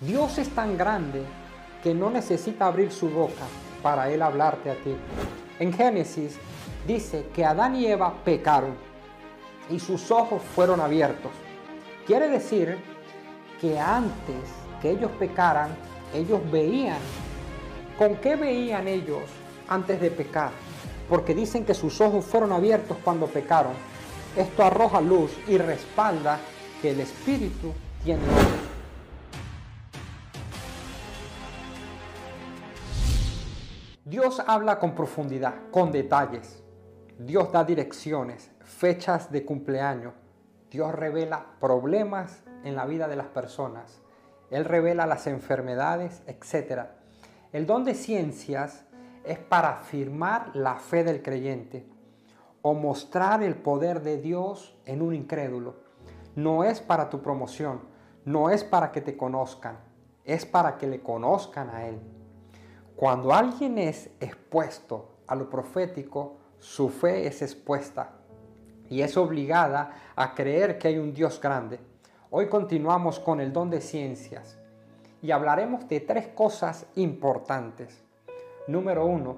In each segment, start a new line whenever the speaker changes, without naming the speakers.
Dios es tan grande que no necesita abrir su boca para Él hablarte a ti. En Génesis dice que Adán y Eva pecaron y sus ojos fueron abiertos. Quiere decir que antes que ellos pecaran, ellos veían. ¿Con qué veían ellos antes de pecar? Porque dicen que sus ojos fueron abiertos cuando pecaron. Esto arroja luz y respalda que el Espíritu tiene. Dios habla con profundidad, con detalles. Dios da direcciones, fechas de cumpleaños. Dios revela problemas en la vida de las personas. Él revela las enfermedades, etc. El don de ciencias es para afirmar la fe del creyente o mostrar el poder de Dios en un incrédulo. No es para tu promoción, no es para que te conozcan, es para que le conozcan a Él. Cuando alguien es expuesto a lo profético, su fe es expuesta y es obligada a creer que hay un Dios grande. Hoy continuamos con el don de ciencias y hablaremos de tres cosas importantes. Número uno,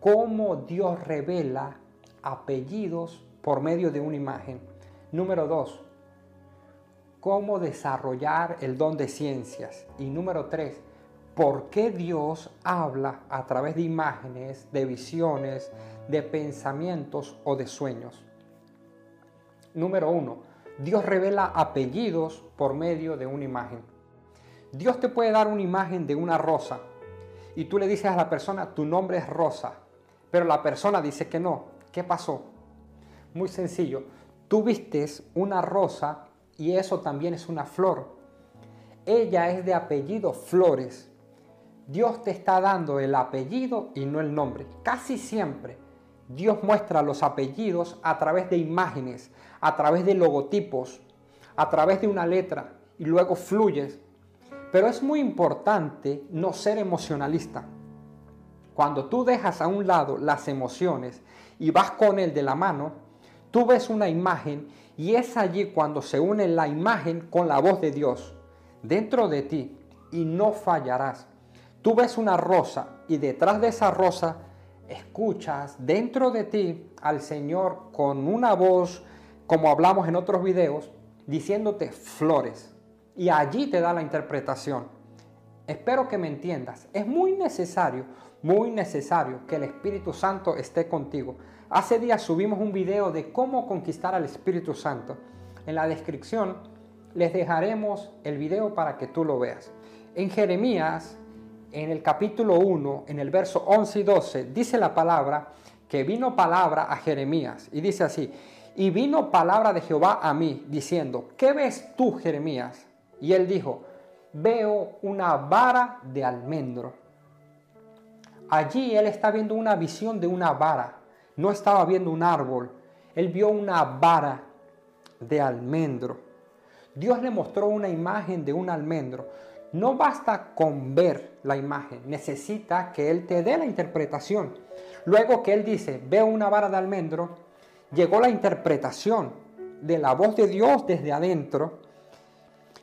cómo Dios revela apellidos por medio de una imagen. Número dos, cómo desarrollar el don de ciencias. Y número tres, por qué Dios habla a través de imágenes, de visiones, de pensamientos o de sueños. Número uno, Dios revela apellidos por medio de una imagen. Dios te puede dar una imagen de una rosa y tú le dices a la persona, tu nombre es Rosa, pero la persona dice que no. ¿Qué pasó? Muy sencillo, tú vistes una rosa y eso también es una flor. Ella es de apellido Flores. Dios te está dando el apellido y no el nombre. Casi siempre Dios muestra los apellidos a través de imágenes, a través de logotipos, a través de una letra y luego fluyes. Pero es muy importante no ser emocionalista. Cuando tú dejas a un lado las emociones y vas con él de la mano, tú ves una imagen y es allí cuando se une la imagen con la voz de Dios dentro de ti y no fallarás. Tú ves una rosa y detrás de esa rosa escuchas dentro de ti al Señor con una voz, como hablamos en otros videos, diciéndote flores. Y allí te da la interpretación. Espero que me entiendas. Es muy necesario, muy necesario que el Espíritu Santo esté contigo. Hace días subimos un video de cómo conquistar al Espíritu Santo. En la descripción les dejaremos el video para que tú lo veas. En Jeremías en el capítulo 1, en el verso 11 y 12, dice la palabra que vino palabra a Jeremías y dice así, y vino palabra de Jehová a mí diciendo, ¿qué ves tú, Jeremías? Y él dijo, veo una vara de almendro. Allí él está viendo una visión de una vara, no estaba viendo un árbol, él vio una vara de almendro. Dios le mostró una imagen de un almendro. No basta con ver la imagen, necesita que Él te dé la interpretación. Luego que Él dice, veo una vara de almendro, llegó la interpretación de la voz de Dios desde adentro.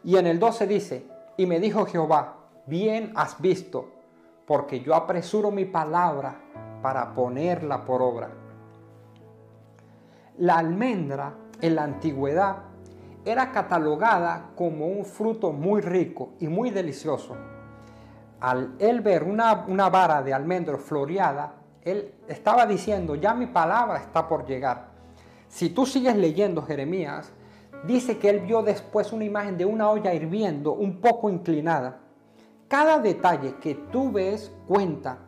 Y en el 12 dice, y me dijo Jehová, bien has visto, porque yo apresuro mi palabra para ponerla por obra. La almendra en la antigüedad era catalogada como un fruto muy rico y muy delicioso. Al él ver una, una vara de almendro floreada, él estaba diciendo, ya mi palabra está por llegar. Si tú sigues leyendo Jeremías, dice que él vio después una imagen de una olla hirviendo un poco inclinada. Cada detalle que tú ves cuenta.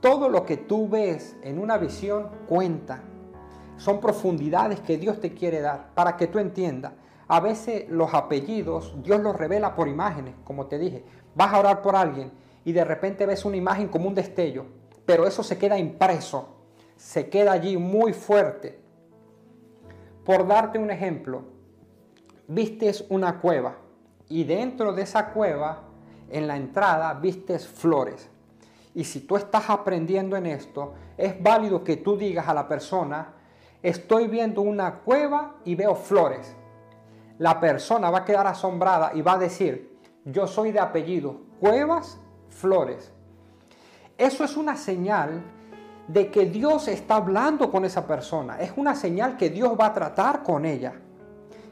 Todo lo que tú ves en una visión cuenta. Son profundidades que Dios te quiere dar para que tú entiendas. A veces los apellidos Dios los revela por imágenes, como te dije. Vas a orar por alguien y de repente ves una imagen como un destello, pero eso se queda impreso, se queda allí muy fuerte. Por darte un ejemplo, vistes una cueva y dentro de esa cueva, en la entrada, vistes flores. Y si tú estás aprendiendo en esto, es válido que tú digas a la persona, estoy viendo una cueva y veo flores la persona va a quedar asombrada y va a decir, Yo soy de apellido Cuevas Flores. Eso es una señal de que Dios está hablando con esa persona. Es una señal que Dios va a tratar con ella.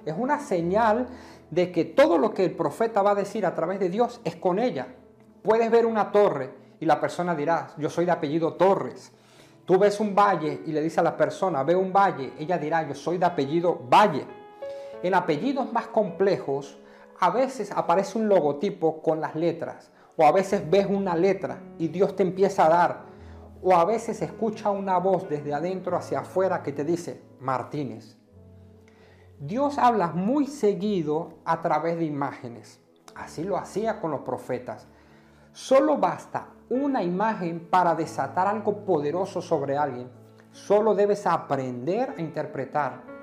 Es una señal de que todo lo que el profeta va a decir a través de Dios es con ella. Puedes ver una torre y la persona dirá, yo soy de apellido Torres. Tú ves un valle y le dice a la persona, ve un valle, ella dirá, yo soy de apellido Valle. En apellidos más complejos, a veces aparece un logotipo con las letras, o a veces ves una letra y Dios te empieza a dar, o a veces escucha una voz desde adentro hacia afuera que te dice, Martínez. Dios habla muy seguido a través de imágenes. Así lo hacía con los profetas. Solo basta una imagen para desatar algo poderoso sobre alguien. Solo debes aprender a interpretar.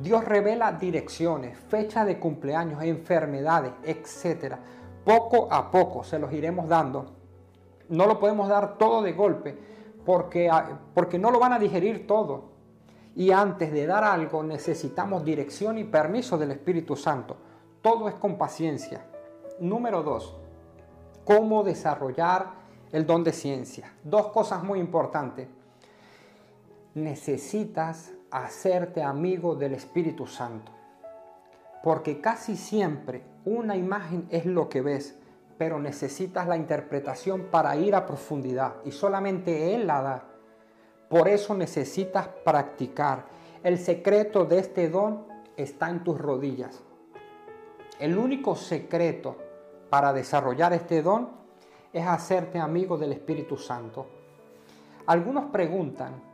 Dios revela direcciones, fecha de cumpleaños, enfermedades, etc. Poco a poco se los iremos dando. No lo podemos dar todo de golpe porque, ah, porque no lo van a digerir todo. Y antes de dar algo necesitamos dirección y permiso del Espíritu Santo. Todo es con paciencia. Número dos, cómo desarrollar el don de ciencia. Dos cosas muy importantes. Necesitas hacerte amigo del Espíritu Santo. Porque casi siempre una imagen es lo que ves, pero necesitas la interpretación para ir a profundidad y solamente Él la da. Por eso necesitas practicar. El secreto de este don está en tus rodillas. El único secreto para desarrollar este don es hacerte amigo del Espíritu Santo. Algunos preguntan,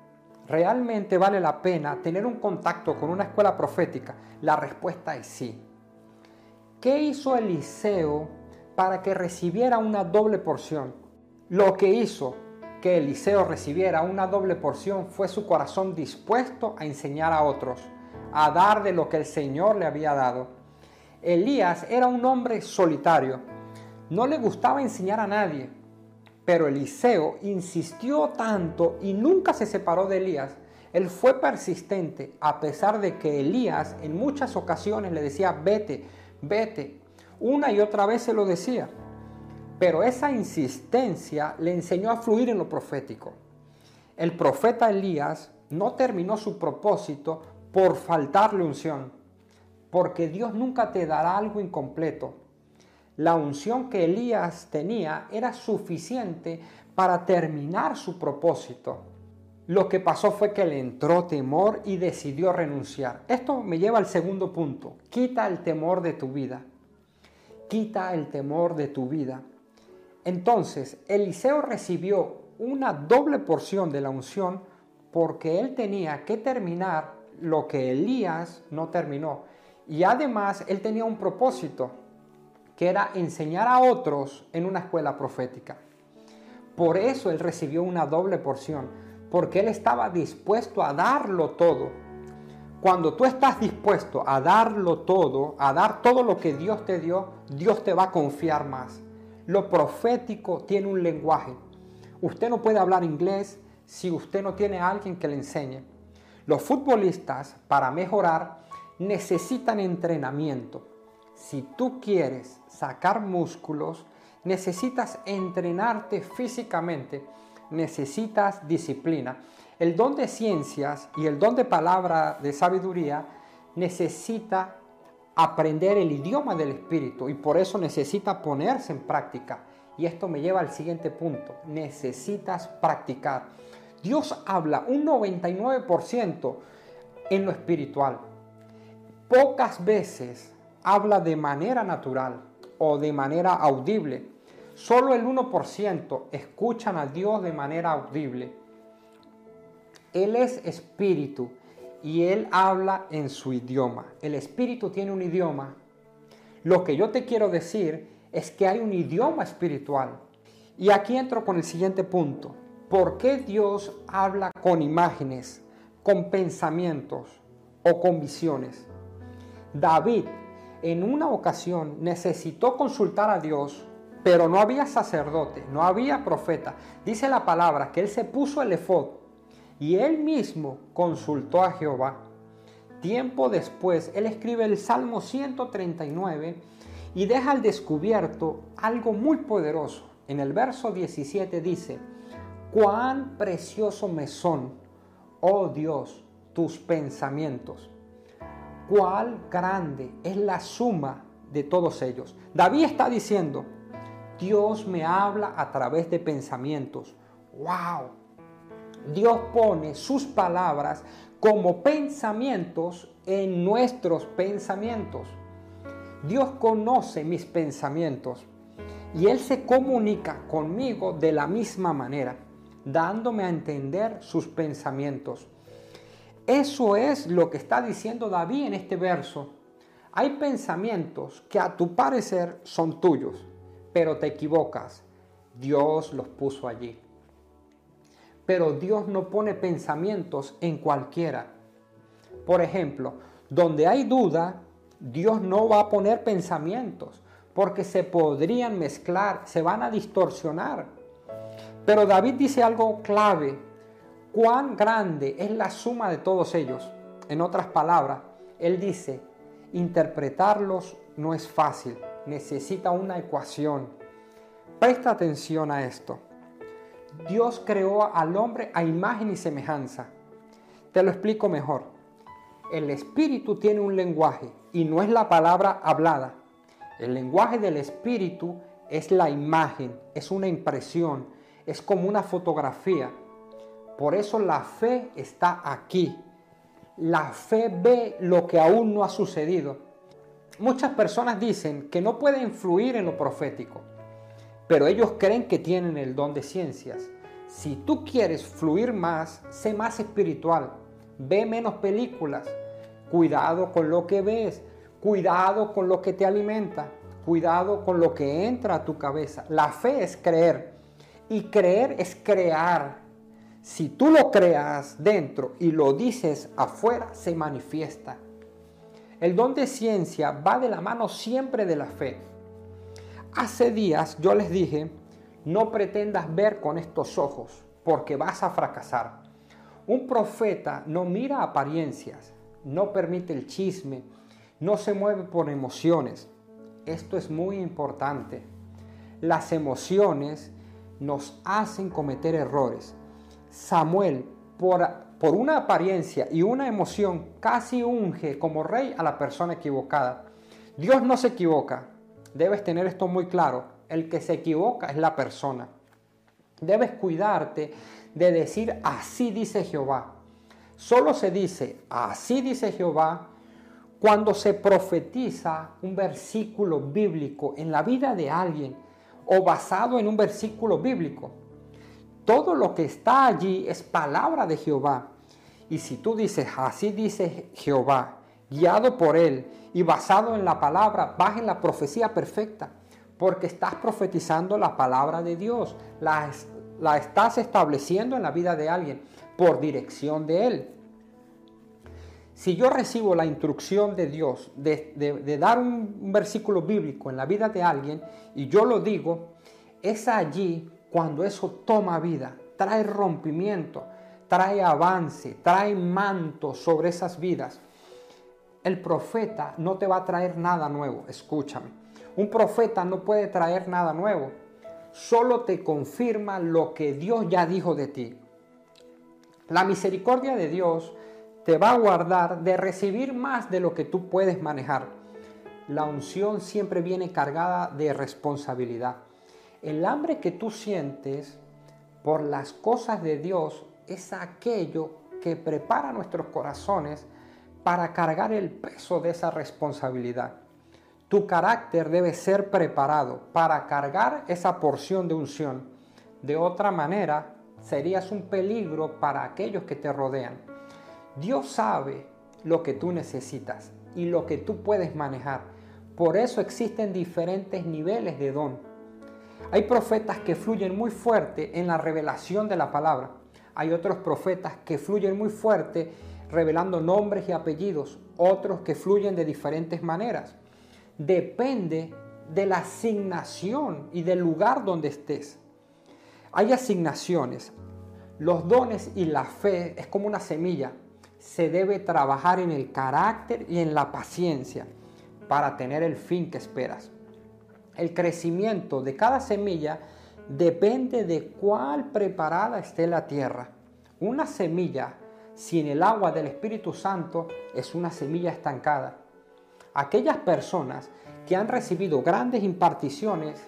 ¿realmente vale la pena tener un contacto con una escuela profética? La respuesta es sí. ¿Qué hizo Eliseo para que recibiera una doble porción? Lo que hizo que Eliseo recibiera una doble porción fue su corazón dispuesto a enseñar a otros, a dar de lo que el Señor le había dado. Elías era un hombre solitario, no le gustaba enseñar a nadie, pero Eliseo insistió tanto y nunca se separó de Elías. Él fue persistente a pesar de que Elías en muchas ocasiones le decía, vete, vete. Una y otra vez se lo decía. Pero esa insistencia le enseñó a fluir en lo profético. El profeta Elías no terminó su propósito por faltarle unción, porque Dios nunca te dará algo incompleto la unción que Elías tenía era suficiente para terminar su propósito. Lo que pasó fue que le entró temor y decidió renunciar. Esto me lleva al segundo punto. Quita el temor de tu vida. Quita el temor de tu vida. Entonces, Eliseo recibió una doble porción de la unción porque él tenía que terminar lo que Elías no terminó. Y además él tenía un propósito que era enseñar a otros en una escuela profética. Por eso él recibió una doble porción, porque él estaba dispuesto a darlo todo. Cuando tú estás dispuesto a darlo todo, a dar todo lo que Dios te dio, Dios te va a confiar más. Lo profético tiene un lenguaje. Usted no puede hablar inglés si usted no tiene a alguien que le enseñe. Los futbolistas, para mejorar, necesitan entrenamiento. Si tú quieres sacar músculos, necesitas entrenarte físicamente, necesitas disciplina. El don de ciencias y el don de palabra de sabiduría necesita aprender el idioma del espíritu y por eso necesita ponerse en práctica. Y esto me lleva al siguiente punto. Necesitas practicar. Dios habla un 99% en lo espiritual. Pocas veces habla de manera natural o de manera audible. Solo el 1% escuchan a Dios de manera audible. Él es espíritu y Él habla en su idioma. El espíritu tiene un idioma. Lo que yo te quiero decir es que hay un idioma espiritual. Y aquí entro con el siguiente punto. ¿Por qué Dios habla con imágenes, con pensamientos o con visiones? David en una ocasión necesitó consultar a Dios, pero no había sacerdote, no había profeta. Dice la palabra que él se puso el efod y él mismo consultó a Jehová. Tiempo después, él escribe el Salmo 139 y deja al descubierto algo muy poderoso. En el verso 17 dice, cuán precioso me son, oh Dios, tus pensamientos. Cuál grande es la suma de todos ellos. David está diciendo, Dios me habla a través de pensamientos. ¡Wow! Dios pone sus palabras como pensamientos en nuestros pensamientos. Dios conoce mis pensamientos y Él se comunica conmigo de la misma manera, dándome a entender sus pensamientos. Eso es lo que está diciendo David en este verso. Hay pensamientos que a tu parecer son tuyos, pero te equivocas. Dios los puso allí. Pero Dios no pone pensamientos en cualquiera. Por ejemplo, donde hay duda, Dios no va a poner pensamientos porque se podrían mezclar, se van a distorsionar. Pero David dice algo clave, cuán grande es la suma de todos ellos. En otras palabras, él dice, interpretarlos no es fácil, necesita una ecuación. Presta atención a esto. Dios creó al hombre a imagen y semejanza. Te lo explico mejor. El espíritu tiene un lenguaje y no es la palabra hablada. El lenguaje del espíritu es la imagen, es una impresión, es como una fotografía. Por eso la fe está aquí. La fe ve lo que aún no ha sucedido. Muchas personas dicen que no pueden influir en lo profético, pero ellos creen que tienen el don de ciencias. Si tú quieres fluir más, sé más espiritual, ve menos películas, cuidado con lo que ves, cuidado con lo que te alimenta, cuidado con lo que entra a tu cabeza. La fe es creer y creer es crear. Si tú lo creas dentro y lo dices afuera, se manifiesta. El don de ciencia va de la mano siempre de la fe. Hace días yo les dije, no pretendas ver con estos ojos, porque vas a fracasar. Un profeta no mira apariencias, no permite el chisme, no se mueve por emociones. Esto es muy importante. Las emociones nos hacen cometer errores. Samuel, por, por una apariencia y una emoción, casi unge como rey a la persona equivocada. Dios no se equivoca. Debes tener esto muy claro. El que se equivoca es la persona. Debes cuidarte de decir así dice Jehová. Solo se dice así dice Jehová cuando se profetiza un versículo bíblico en la vida de alguien o basado en un versículo bíblico. Todo lo que está allí es palabra de Jehová. Y si tú dices, así dice Jehová, guiado por él y basado en la palabra, vas en la profecía perfecta, porque estás profetizando la palabra de Dios, la, la estás estableciendo en la vida de alguien por dirección de él. Si yo recibo la instrucción de Dios de, dar un, versículo bíblico en la vida de alguien y yo lo digo, es allí cuando eso toma vida, trae rompimiento, trae avance, trae manto sobre esas vidas. El profeta no te va a traer nada nuevo, escúchame. Un profeta no puede traer nada nuevo, solo te confirma lo que Dios ya dijo de ti. La misericordia de Dios te va a guardar de recibir más de lo que tú puedes manejar. La unción siempre viene cargada de responsabilidad. El hambre que tú sientes por las cosas de Dios es aquello que prepara nuestros corazones para cargar el peso de esa responsabilidad. Tu carácter debe ser preparado para cargar esa porción de unción. De otra manera, serías un peligro para aquellos que te rodean. Dios sabe lo que tú necesitas y lo que tú puedes manejar. Por eso existen diferentes niveles de don. Hay profetas que fluyen muy fuerte en la revelación de la palabra. Hay otros profetas que fluyen muy fuerte revelando nombres y apellidos. Otros que fluyen de diferentes maneras. Depende de la asignación y del lugar donde estés. Hay asignaciones. Los dones y la fe es como una semilla se debe trabajar en el carácter y en la paciencia para tener el fin que esperas. El crecimiento de cada semilla depende de cuál preparada esté la tierra. Una semilla sin el agua del Espíritu Santo es una semilla estancada. Aquellas personas que han recibido grandes imparticiones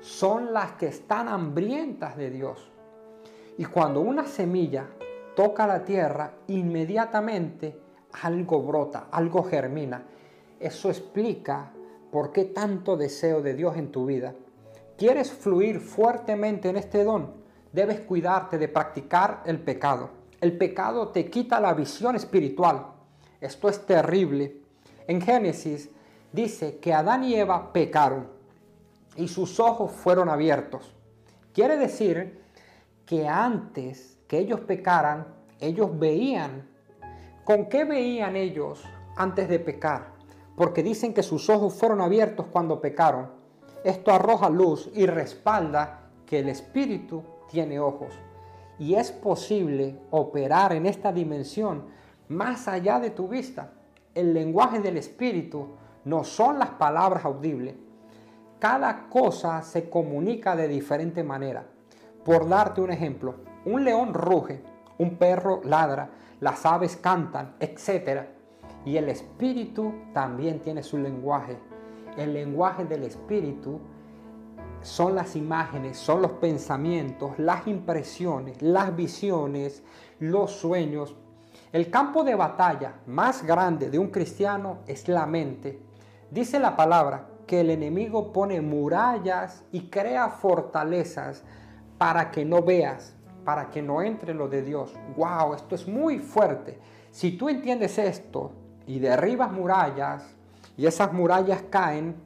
son las que están hambrientas de Dios. Y cuando una semilla toca la tierra, inmediatamente algo brota, algo germina. Eso explica por qué tanto deseo de Dios en tu vida. ¿Quieres fluir fuertemente en este don? Debes cuidarte de practicar el pecado. El pecado te quita la visión espiritual. Esto es terrible. En Génesis dice que Adán y Eva pecaron y sus ojos fueron abiertos. Quiere decir que antes que ellos pecaran, ellos veían. ¿Con qué veían ellos antes de pecar? Porque dicen que sus ojos fueron abiertos cuando pecaron esto arroja luz y respalda que el espíritu tiene ojos. Y es posible operar en esta dimensión más allá de tu vista. El lenguaje del espíritu no son las palabras audibles. Cada cosa se comunica de diferente manera. Por darte un ejemplo, un león ruge, un perro ladra, las aves cantan, etc. Y el espíritu también tiene su lenguaje el lenguaje del espíritu son las imágenes, son los pensamientos, las impresiones, las visiones, los sueños. El campo de batalla más grande de un cristiano es la mente. Dice la palabra que el enemigo pone murallas y crea fortalezas para que no veas, para que no entre lo de Dios. ¡Wow! Esto es muy fuerte. Si tú entiendes esto y derribas murallas, y esas murallas caen,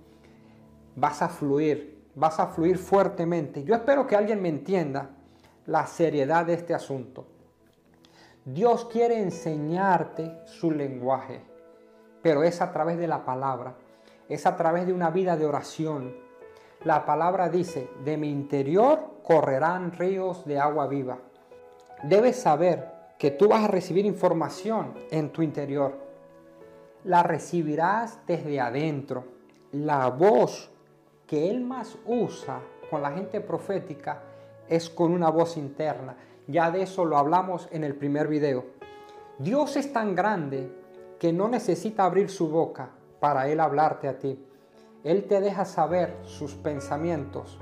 vas a fluir, vas a fluir fuertemente. Yo espero que alguien me entienda la seriedad de este asunto. Dios quiere enseñarte su lenguaje, pero es a través de la palabra, es a través de una vida de oración. La palabra dice, de mi interior correrán ríos de agua viva. Debes saber que tú vas a recibir información en tu interior la recibirás desde adentro. La voz que Él más usa con la gente profética es con una voz interna. Ya de eso lo hablamos en el primer video. Dios es tan grande que no necesita abrir su boca para Él hablarte a ti. Él te deja saber sus pensamientos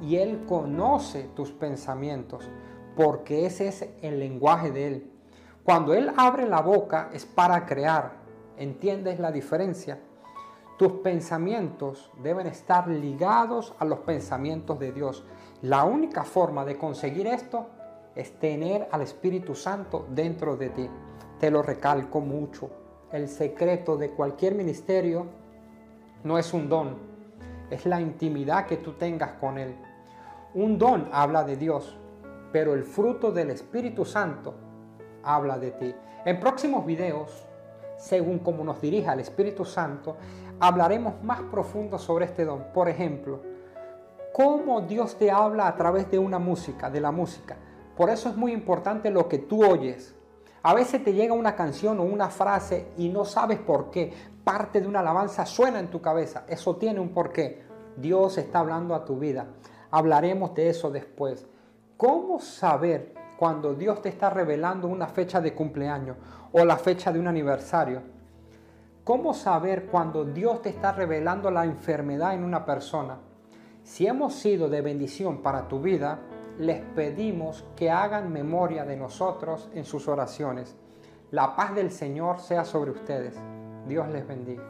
y Él conoce tus pensamientos porque ese es el lenguaje de Él. Cuando Él abre la boca es para crear, ¿Entiendes la diferencia? Tus pensamientos deben estar ligados a los pensamientos de Dios. La única forma de conseguir esto es tener al Espíritu Santo dentro de ti. Te lo recalco mucho. El secreto de cualquier ministerio no es un don, es la intimidad que tú tengas con Él. Un don habla de Dios, pero el fruto del Espíritu Santo habla de ti. En próximos videos según como nos dirija el Espíritu Santo, hablaremos más profundo sobre este don. Por ejemplo, cómo Dios te habla a través de una música, de la música. Por eso es muy importante lo que tú oyes. A veces te llega una canción o una frase y no sabes por qué. Parte de una alabanza suena en tu cabeza. Eso tiene un porqué. Dios está hablando a tu vida. Hablaremos de eso después. ¿Cómo saber cuando Dios te está revelando una fecha de cumpleaños o la fecha de un aniversario. ¿Cómo saber cuando Dios te está revelando la enfermedad en una persona? Si hemos sido de bendición para tu vida, les pedimos que hagan memoria de nosotros en sus oraciones. La paz del Señor sea sobre ustedes. Dios les bendiga.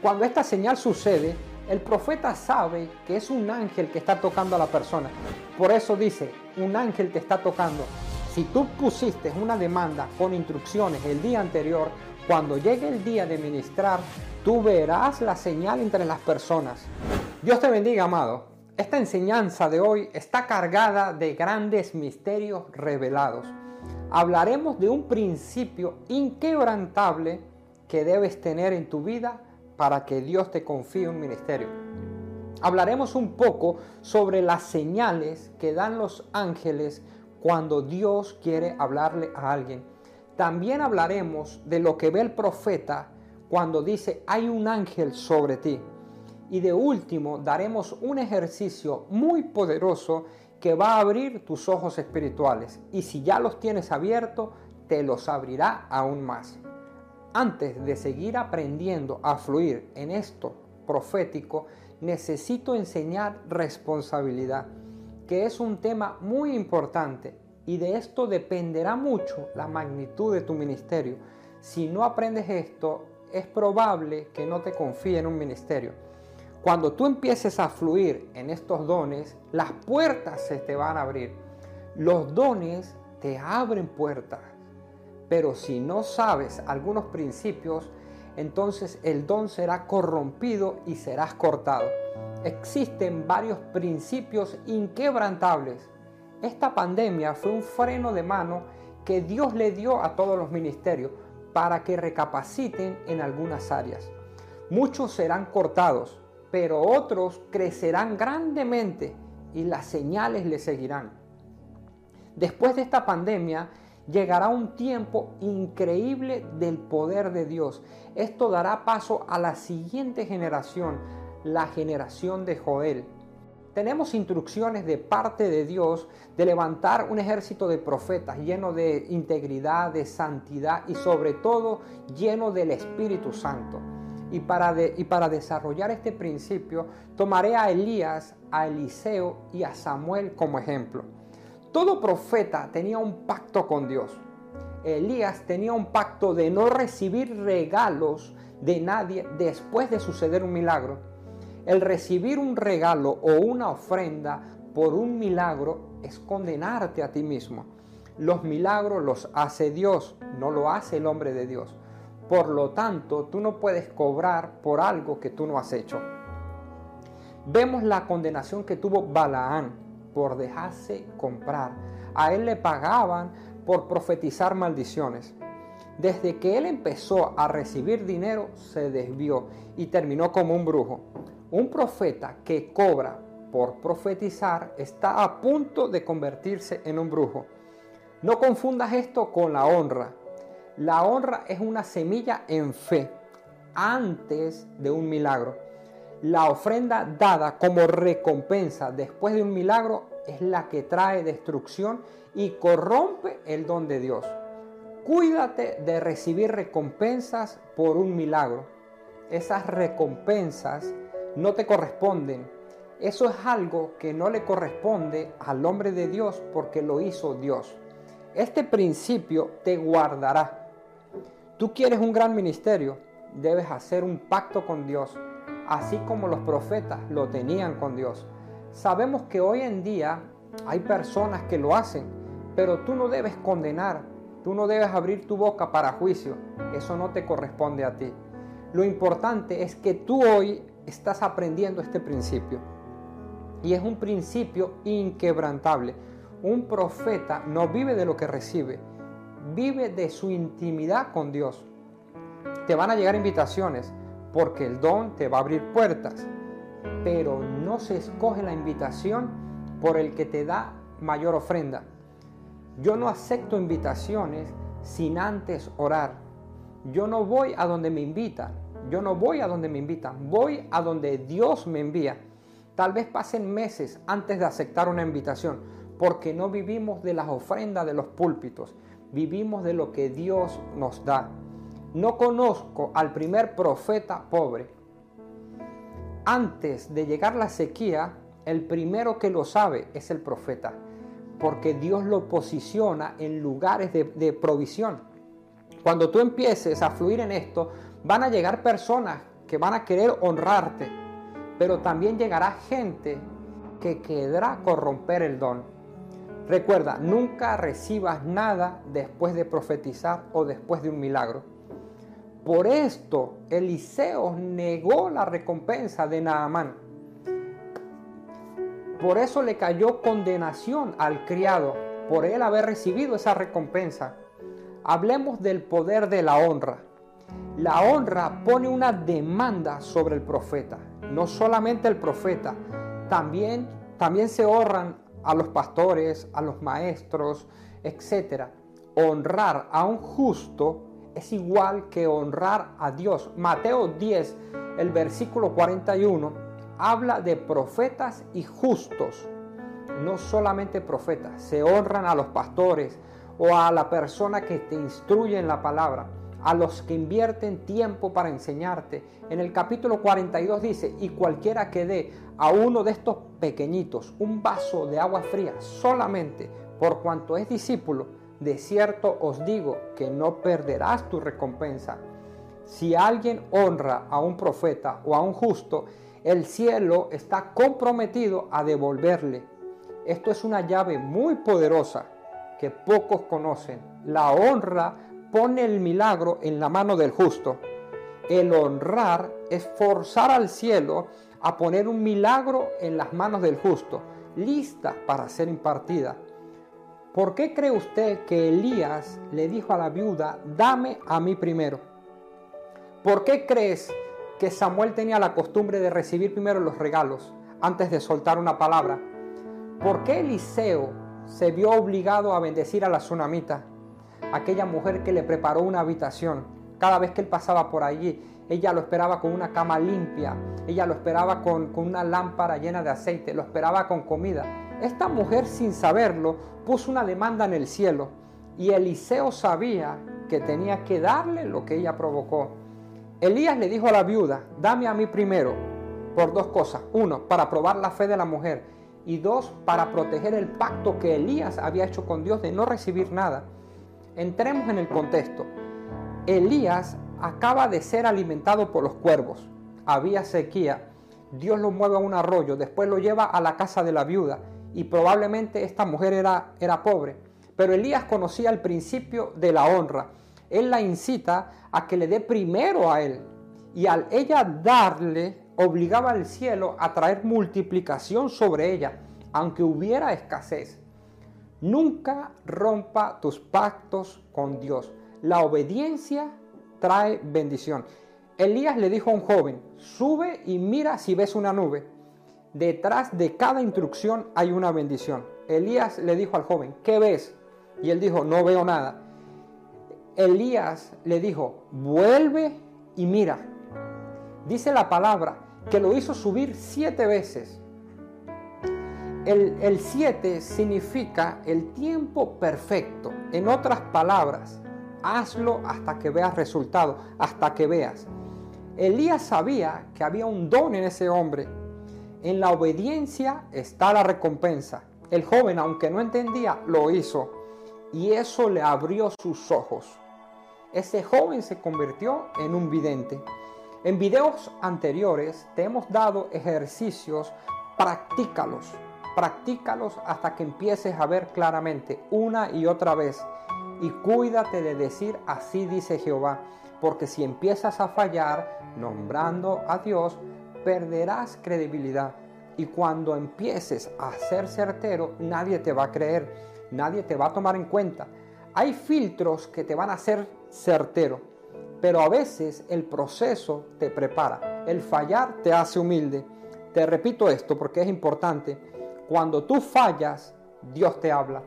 Cuando esta señal sucede, el profeta sabe que es un ángel que está tocando a la persona. Por eso dice, un ángel te está tocando. Si tú pusiste una demanda con instrucciones el día anterior, cuando llegue el día de ministrar, tú verás la señal entre las personas. Dios te bendiga, amado. Esta enseñanza de hoy está cargada de grandes misterios revelados. Hablaremos de un principio inquebrantable que debes tener en tu vida para que Dios te confíe un ministerio. Hablaremos un poco sobre las señales que dan los ángeles cuando Dios quiere hablarle a alguien. También hablaremos de lo que ve el profeta cuando dice hay un ángel sobre ti. Y de último, daremos un ejercicio muy poderoso que va a abrir tus ojos espirituales. Y si ya los tienes abiertos, te los abrirá aún más. Antes de seguir aprendiendo a fluir en esto profético, necesito enseñar responsabilidad, que es un tema muy importante y de esto dependerá mucho la magnitud de tu ministerio. Si no aprendes esto, es probable que no te confíe en un ministerio. Cuando tú empieces a fluir en estos dones, las puertas se te van a abrir. Los dones te abren puertas. Pero si no sabes algunos principios, entonces el don será corrompido y serás cortado. Existen varios principios inquebrantables. Esta pandemia fue un freno de mano que Dios le dio a todos los ministerios para que recapaciten en algunas áreas. Muchos serán cortados, pero otros crecerán grandemente y las señales le seguirán. Después de esta pandemia, llegará un tiempo increíble del poder de Dios. Esto dará paso a la siguiente generación, la generación de Joel. Tenemos instrucciones de parte de Dios de levantar un ejército de profetas lleno de integridad, de santidad y sobre todo lleno del Espíritu Santo. Y para, y para desarrollar este principio tomaré a Elías, a Eliseo y a Samuel como ejemplo. Todo profeta tenía un pacto con Dios. Elías tenía un pacto de no recibir regalos de nadie después de suceder un milagro. El recibir un regalo o una ofrenda por un milagro es condenarte a ti mismo. Los milagros los hace Dios, no lo hace el hombre de Dios. Por lo tanto, tú no puedes cobrar por algo que tú no has hecho. Vemos la condenación que tuvo Balaán por dejarse comprar. A él le pagaban por profetizar maldiciones. Desde que él empezó a recibir dinero, se desvió y terminó como un brujo. Un profeta que cobra por profetizar está a punto de convertirse en un brujo. No confundas esto con la honra. La honra es una semilla en fe antes de un milagro. La ofrenda dada como recompensa después de un milagro es la que trae destrucción y corrompe el don de Dios. Cuídate de recibir recompensas por un milagro. Esas recompensas no te corresponden. Eso es algo que no le corresponde al hombre de Dios porque lo hizo Dios. Este principio te guardará. Tú quieres un gran ministerio, debes hacer un pacto con Dios así como los profetas lo tenían con Dios. Sabemos que hoy en día hay personas que lo hacen, pero tú no debes condenar, tú no debes abrir tu boca para juicio, eso no te corresponde a ti. Lo importante es que tú hoy estás aprendiendo este principio. Y es un principio inquebrantable. Un profeta no vive de lo que recibe, vive de su intimidad con Dios. Te van a llegar invitaciones, porque el don te va a abrir puertas, pero no se escoge la invitación por el que te da mayor ofrenda. Yo no acepto invitaciones sin antes orar. Yo no voy a donde me invitan, yo no voy a donde me invitan, voy a donde Dios me envía. Tal vez pasen meses antes de aceptar una invitación, porque no vivimos de las ofrendas de los púlpitos, vivimos de lo que Dios nos da. No conozco al primer profeta pobre. Antes de llegar la sequía, el primero que lo sabe es el profeta, porque Dios lo posiciona en lugares de, provisión. Cuando tú empieces a fluir en esto, van a llegar personas que van a querer honrarte, pero también llegará gente que querrá corromper el don. Recuerda, nunca recibas nada después de profetizar o después de un milagro. Por esto Eliseo negó la recompensa de Naamán. Por eso le cayó condenación al criado por él haber recibido esa recompensa. Hablemos del poder de la honra. La honra pone una demanda sobre el profeta. No solamente el profeta, también, también se honran a los pastores, a los maestros, etc. Honrar a un justo es igual que honrar a Dios. Mateo 10, el versículo 41, habla de profetas y justos. No solamente profetas, se honran a los pastores o a la persona que te instruye en la palabra, a los que invierten tiempo para enseñarte. En el capítulo 42 dice, y cualquiera que dé a uno de estos pequeñitos un vaso de agua fría solamente por cuanto es discípulo, de cierto os digo que no perderás tu recompensa. Si alguien honra a un profeta o a un justo, el cielo está comprometido a devolverle. Esto es una llave muy poderosa que pocos conocen. La honra pone el milagro en la mano del justo. El honrar es forzar al cielo a poner un milagro en las manos del justo, lista para ser impartida. ¿Por qué cree usted que Elías le dijo a la viuda, dame a mí primero? ¿Por qué crees que Samuel tenía la costumbre de recibir primero los regalos antes de soltar una palabra? ¿Por qué Eliseo se vio obligado a bendecir a la tsunamita, aquella mujer que le preparó una habitación? Cada vez que él pasaba por allí, ella lo esperaba con una cama limpia, ella lo esperaba con, con una lámpara llena de aceite, lo esperaba con comida. Esta mujer sin saberlo puso una demanda en el cielo y Eliseo sabía que tenía que darle lo que ella provocó. Elías le dijo a la viuda, dame a mí primero, por dos cosas. Uno, para probar la fe de la mujer y dos, para proteger el pacto que Elías había hecho con Dios de no recibir nada. Entremos en el contexto. Elías acaba de ser alimentado por los cuervos. Había sequía. Dios lo mueve a un arroyo, después lo lleva a la casa de la viuda y probablemente esta mujer era, era pobre. Pero Elías conocía el principio de la honra. Él la incita a que le dé primero a él. Y al ella darle, obligaba al cielo a traer multiplicación sobre ella, aunque hubiera escasez. Nunca rompa tus pactos con Dios. La obediencia trae bendición. Elías le dijo a un joven, sube y mira si ves una nube detrás de cada instrucción hay una bendición. Elías le dijo al joven, ¿qué ves? Y él dijo, no veo nada. Elías le dijo, vuelve y mira. Dice la palabra que lo hizo subir siete veces. El, el siete significa el tiempo perfecto. En otras palabras, hazlo hasta que veas resultado, hasta que veas. Elías sabía que había un don en ese hombre en la obediencia está la recompensa. El joven, aunque no entendía, lo hizo. Y eso le abrió sus ojos. Ese joven se convirtió en un vidente. En videos anteriores te hemos dado ejercicios, practícalos. Practícalos hasta que empieces a ver claramente una y otra vez. Y cuídate de decir así dice Jehová, porque si empiezas a fallar nombrando a Dios, perderás credibilidad. Y cuando empieces a ser certero, nadie te va a creer, nadie te va a tomar en cuenta. Hay filtros que te van a hacer certero, pero a veces el proceso te prepara. El fallar te hace humilde. Te repito esto porque es importante. Cuando tú fallas, Dios te habla.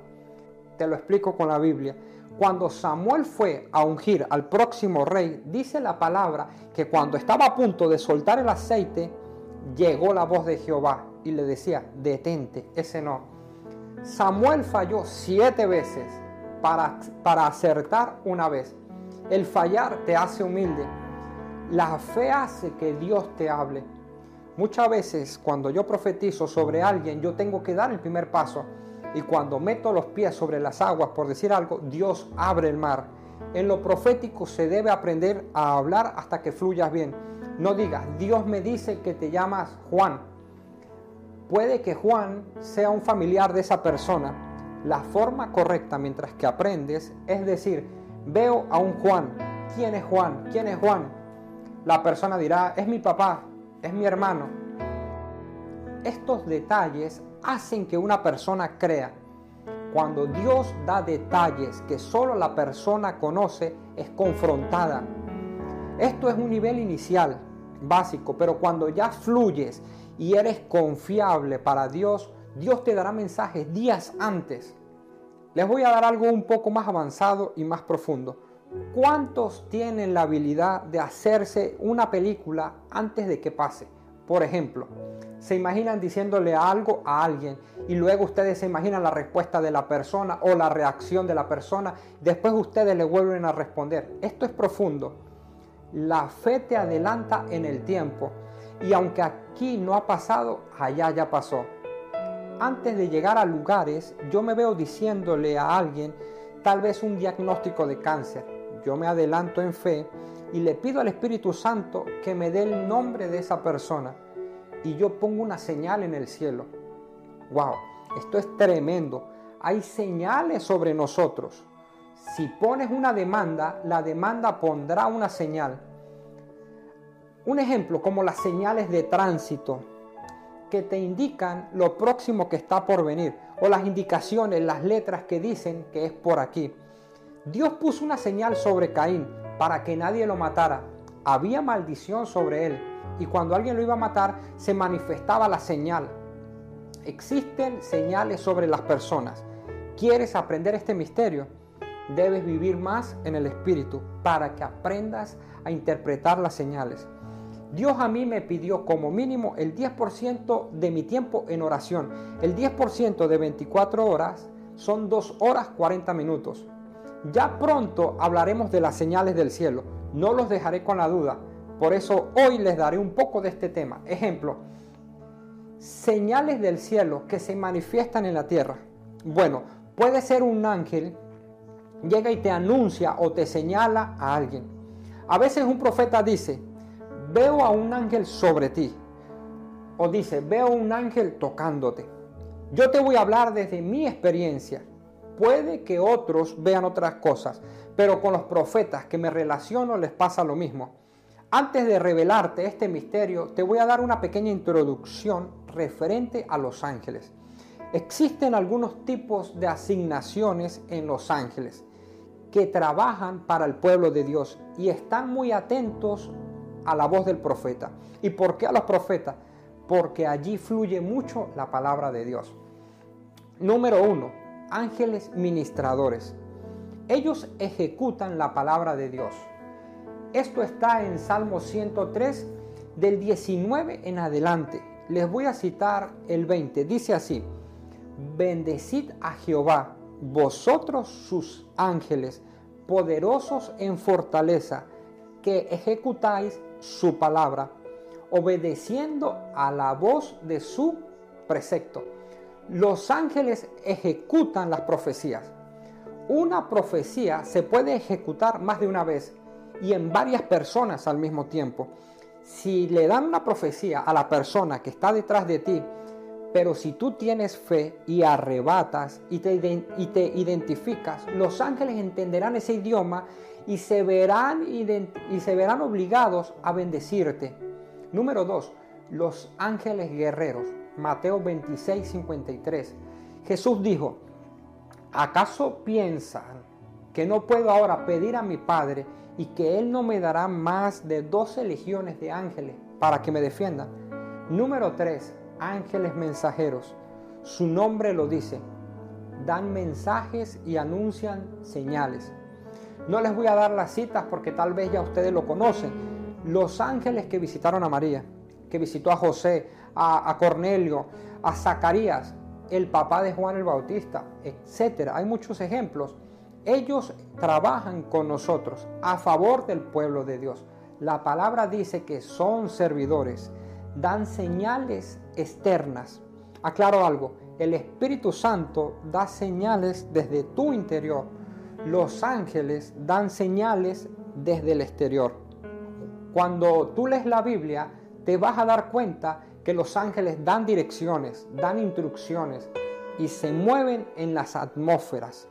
Te lo explico con la Biblia. Cuando Samuel fue a ungir al próximo rey, dice la palabra que cuando estaba a punto de soltar el aceite, llegó la voz de Jehová y le decía, detente, ese no. Samuel falló siete veces para, para acertar una vez. El fallar te hace humilde. La fe hace que Dios te hable. Muchas veces cuando yo profetizo sobre alguien, yo tengo que dar el primer paso y cuando meto los pies sobre las aguas, por decir algo, Dios abre el mar. En lo profético se debe aprender a hablar hasta que fluyas bien. No digas, Dios me dice que te llamas Juan. Puede que Juan sea un familiar de esa persona. La forma correcta mientras que aprendes es decir, veo a un Juan. ¿Quién es Juan? ¿Quién es Juan? La persona dirá, es mi papá, es mi hermano. Estos detalles hacen que una persona crea. Cuando Dios da detalles que solo la persona conoce, es confrontada. Esto es un nivel inicial, básico, pero cuando ya fluyes y eres confiable para Dios, Dios te dará mensajes días antes. Les voy a dar algo un poco más avanzado y más profundo. ¿Cuántos tienen la habilidad de hacerse una película antes de que pase? Por ejemplo, se imaginan diciéndole algo a alguien y luego ustedes se imaginan la respuesta de la persona o la reacción de la persona, después ustedes le vuelven a responder. Esto es profundo. La fe te adelanta en el tiempo y aunque aquí no ha pasado, allá ya pasó. Antes de llegar a lugares, yo me veo diciéndole a alguien tal vez un diagnóstico de cáncer. Yo me adelanto en fe y le pido al Espíritu Santo que me dé el nombre de esa persona y yo pongo una señal en el cielo. Wow, esto es tremendo. Hay señales sobre nosotros. Si pones una demanda, la demanda pondrá una señal. Un ejemplo como las señales de tránsito que te indican lo próximo que está por venir o las indicaciones, las letras que dicen que es por aquí. Dios puso una señal sobre Caín para que nadie lo matara. Había maldición sobre él y cuando alguien lo iba a matar se manifestaba la señal. Existen señales sobre las personas. ¿Quieres aprender este misterio? Debes vivir más en el Espíritu para que aprendas a interpretar las señales. Dios a mí me pidió como mínimo el 10% de mi tiempo en oración. El 10% de 24 horas son 2 horas 40 minutos. Ya pronto hablaremos de las señales del cielo. No los dejaré con la duda. Por eso hoy les daré un poco de este tema. Ejemplo, señales del cielo que se manifiestan en la tierra. Bueno, puede ser un ángel, llega y te anuncia o te señala a alguien. A veces un profeta dice, veo a un ángel sobre ti. O dice, veo un ángel tocándote. Yo te voy a hablar desde mi experiencia. Puede que otros vean otras cosas, pero con los profetas que me relaciono les pasa lo mismo. Antes de revelarte este misterio, te voy a dar una pequeña introducción referente a los ángeles. Existen algunos tipos de asignaciones en los ángeles que trabajan para el pueblo de Dios y están muy atentos a la voz del profeta. ¿Y por qué a los profetas? Porque allí fluye mucho la palabra de Dios. Número uno, ángeles ministradores. Ellos ejecutan la palabra de Dios. Esto está en Salmo 103 del 19 en adelante. Les voy a citar el 20. Dice así, bendecid a Jehová, vosotros sus ángeles, poderosos en fortaleza, que ejecutáis su palabra, obedeciendo a la voz de su precepto. Los ángeles ejecutan las profecías. Una profecía se puede ejecutar más de una vez y en varias personas al mismo tiempo. Si le dan una profecía a la persona que está detrás de ti, pero si tú tienes fe y arrebatas y te, y te identificas, los ángeles entenderán ese idioma y se, verán, y se verán obligados a bendecirte. Número 2. Los ángeles guerreros. Mateo 26, 53. Jesús dijo, ¿acaso piensan que no puedo ahora pedir a mi Padre y que Él no me dará más de 12 legiones de ángeles para que me defiendan. Número 3. Ángeles mensajeros. Su nombre lo dice. Dan mensajes y anuncian señales. No les voy a dar las citas porque tal vez ya ustedes lo conocen. Los ángeles que visitaron a María, que visitó a José, a, Cornelio, a Zacarías, el papá de Juan el Bautista, etc. Hay muchos ejemplos ellos trabajan con nosotros a favor del pueblo de Dios. La palabra dice que son servidores, dan señales externas. Aclaro algo, el Espíritu Santo da señales desde tu interior. Los ángeles dan señales desde el exterior. Cuando tú lees la Biblia, te vas a dar cuenta que los ángeles dan direcciones, dan instrucciones y se mueven en las atmósferas.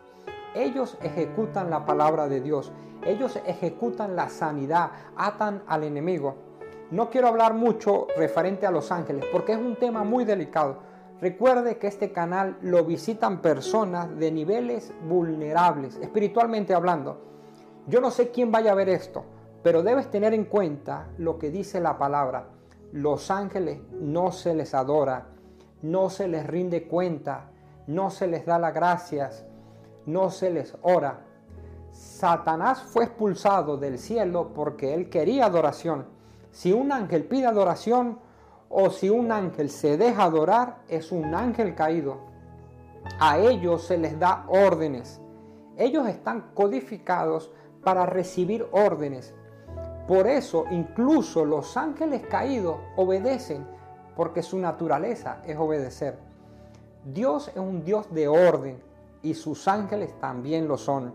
Ellos ejecutan la palabra de Dios. Ellos ejecutan la sanidad, atan al enemigo. No quiero hablar mucho referente a los ángeles porque es un tema muy delicado. Recuerde que este canal lo visitan personas de niveles vulnerables, espiritualmente hablando. Yo no sé quién vaya a ver esto, pero debes tener en cuenta lo que dice la palabra. Los ángeles no se les adora, no se les rinde cuenta, no se les da las gracias, no se les ora, Satanás fue expulsado del cielo porque él quería adoración. Si un ángel pide adoración o si un ángel se deja adorar, es un ángel caído. A ellos se les da órdenes. Ellos están codificados para recibir órdenes. Por eso incluso los ángeles caídos obedecen porque su naturaleza es obedecer. Dios es un Dios de orden y sus ángeles también lo son.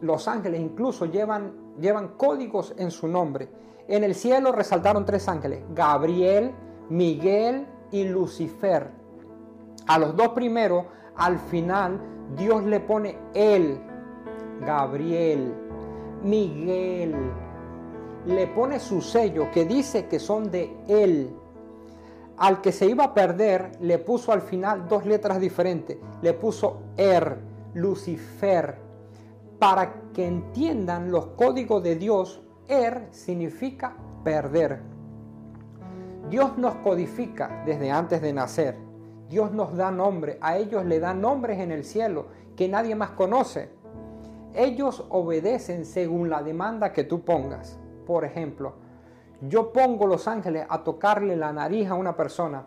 Los ángeles incluso llevan, llevan códigos en su nombre. En el cielo resaltaron tres ángeles, Gabriel, Miguel y Lucifer. A los dos primeros, al final, Dios le pone él, Gabriel, Miguel. Le pone su sello que dice que son de él. Al que se iba a perder, le puso al final dos letras diferentes. Le puso Er, Lucifer. Para que entiendan los códigos de Dios, Er significa perder. Dios nos codifica desde antes de nacer. Dios nos da nombre. A ellos le dan nombres en el cielo que nadie más conoce. Ellos obedecen según la demanda que tú pongas. Por ejemplo, yo pongo los ángeles a tocarle la nariz a una persona.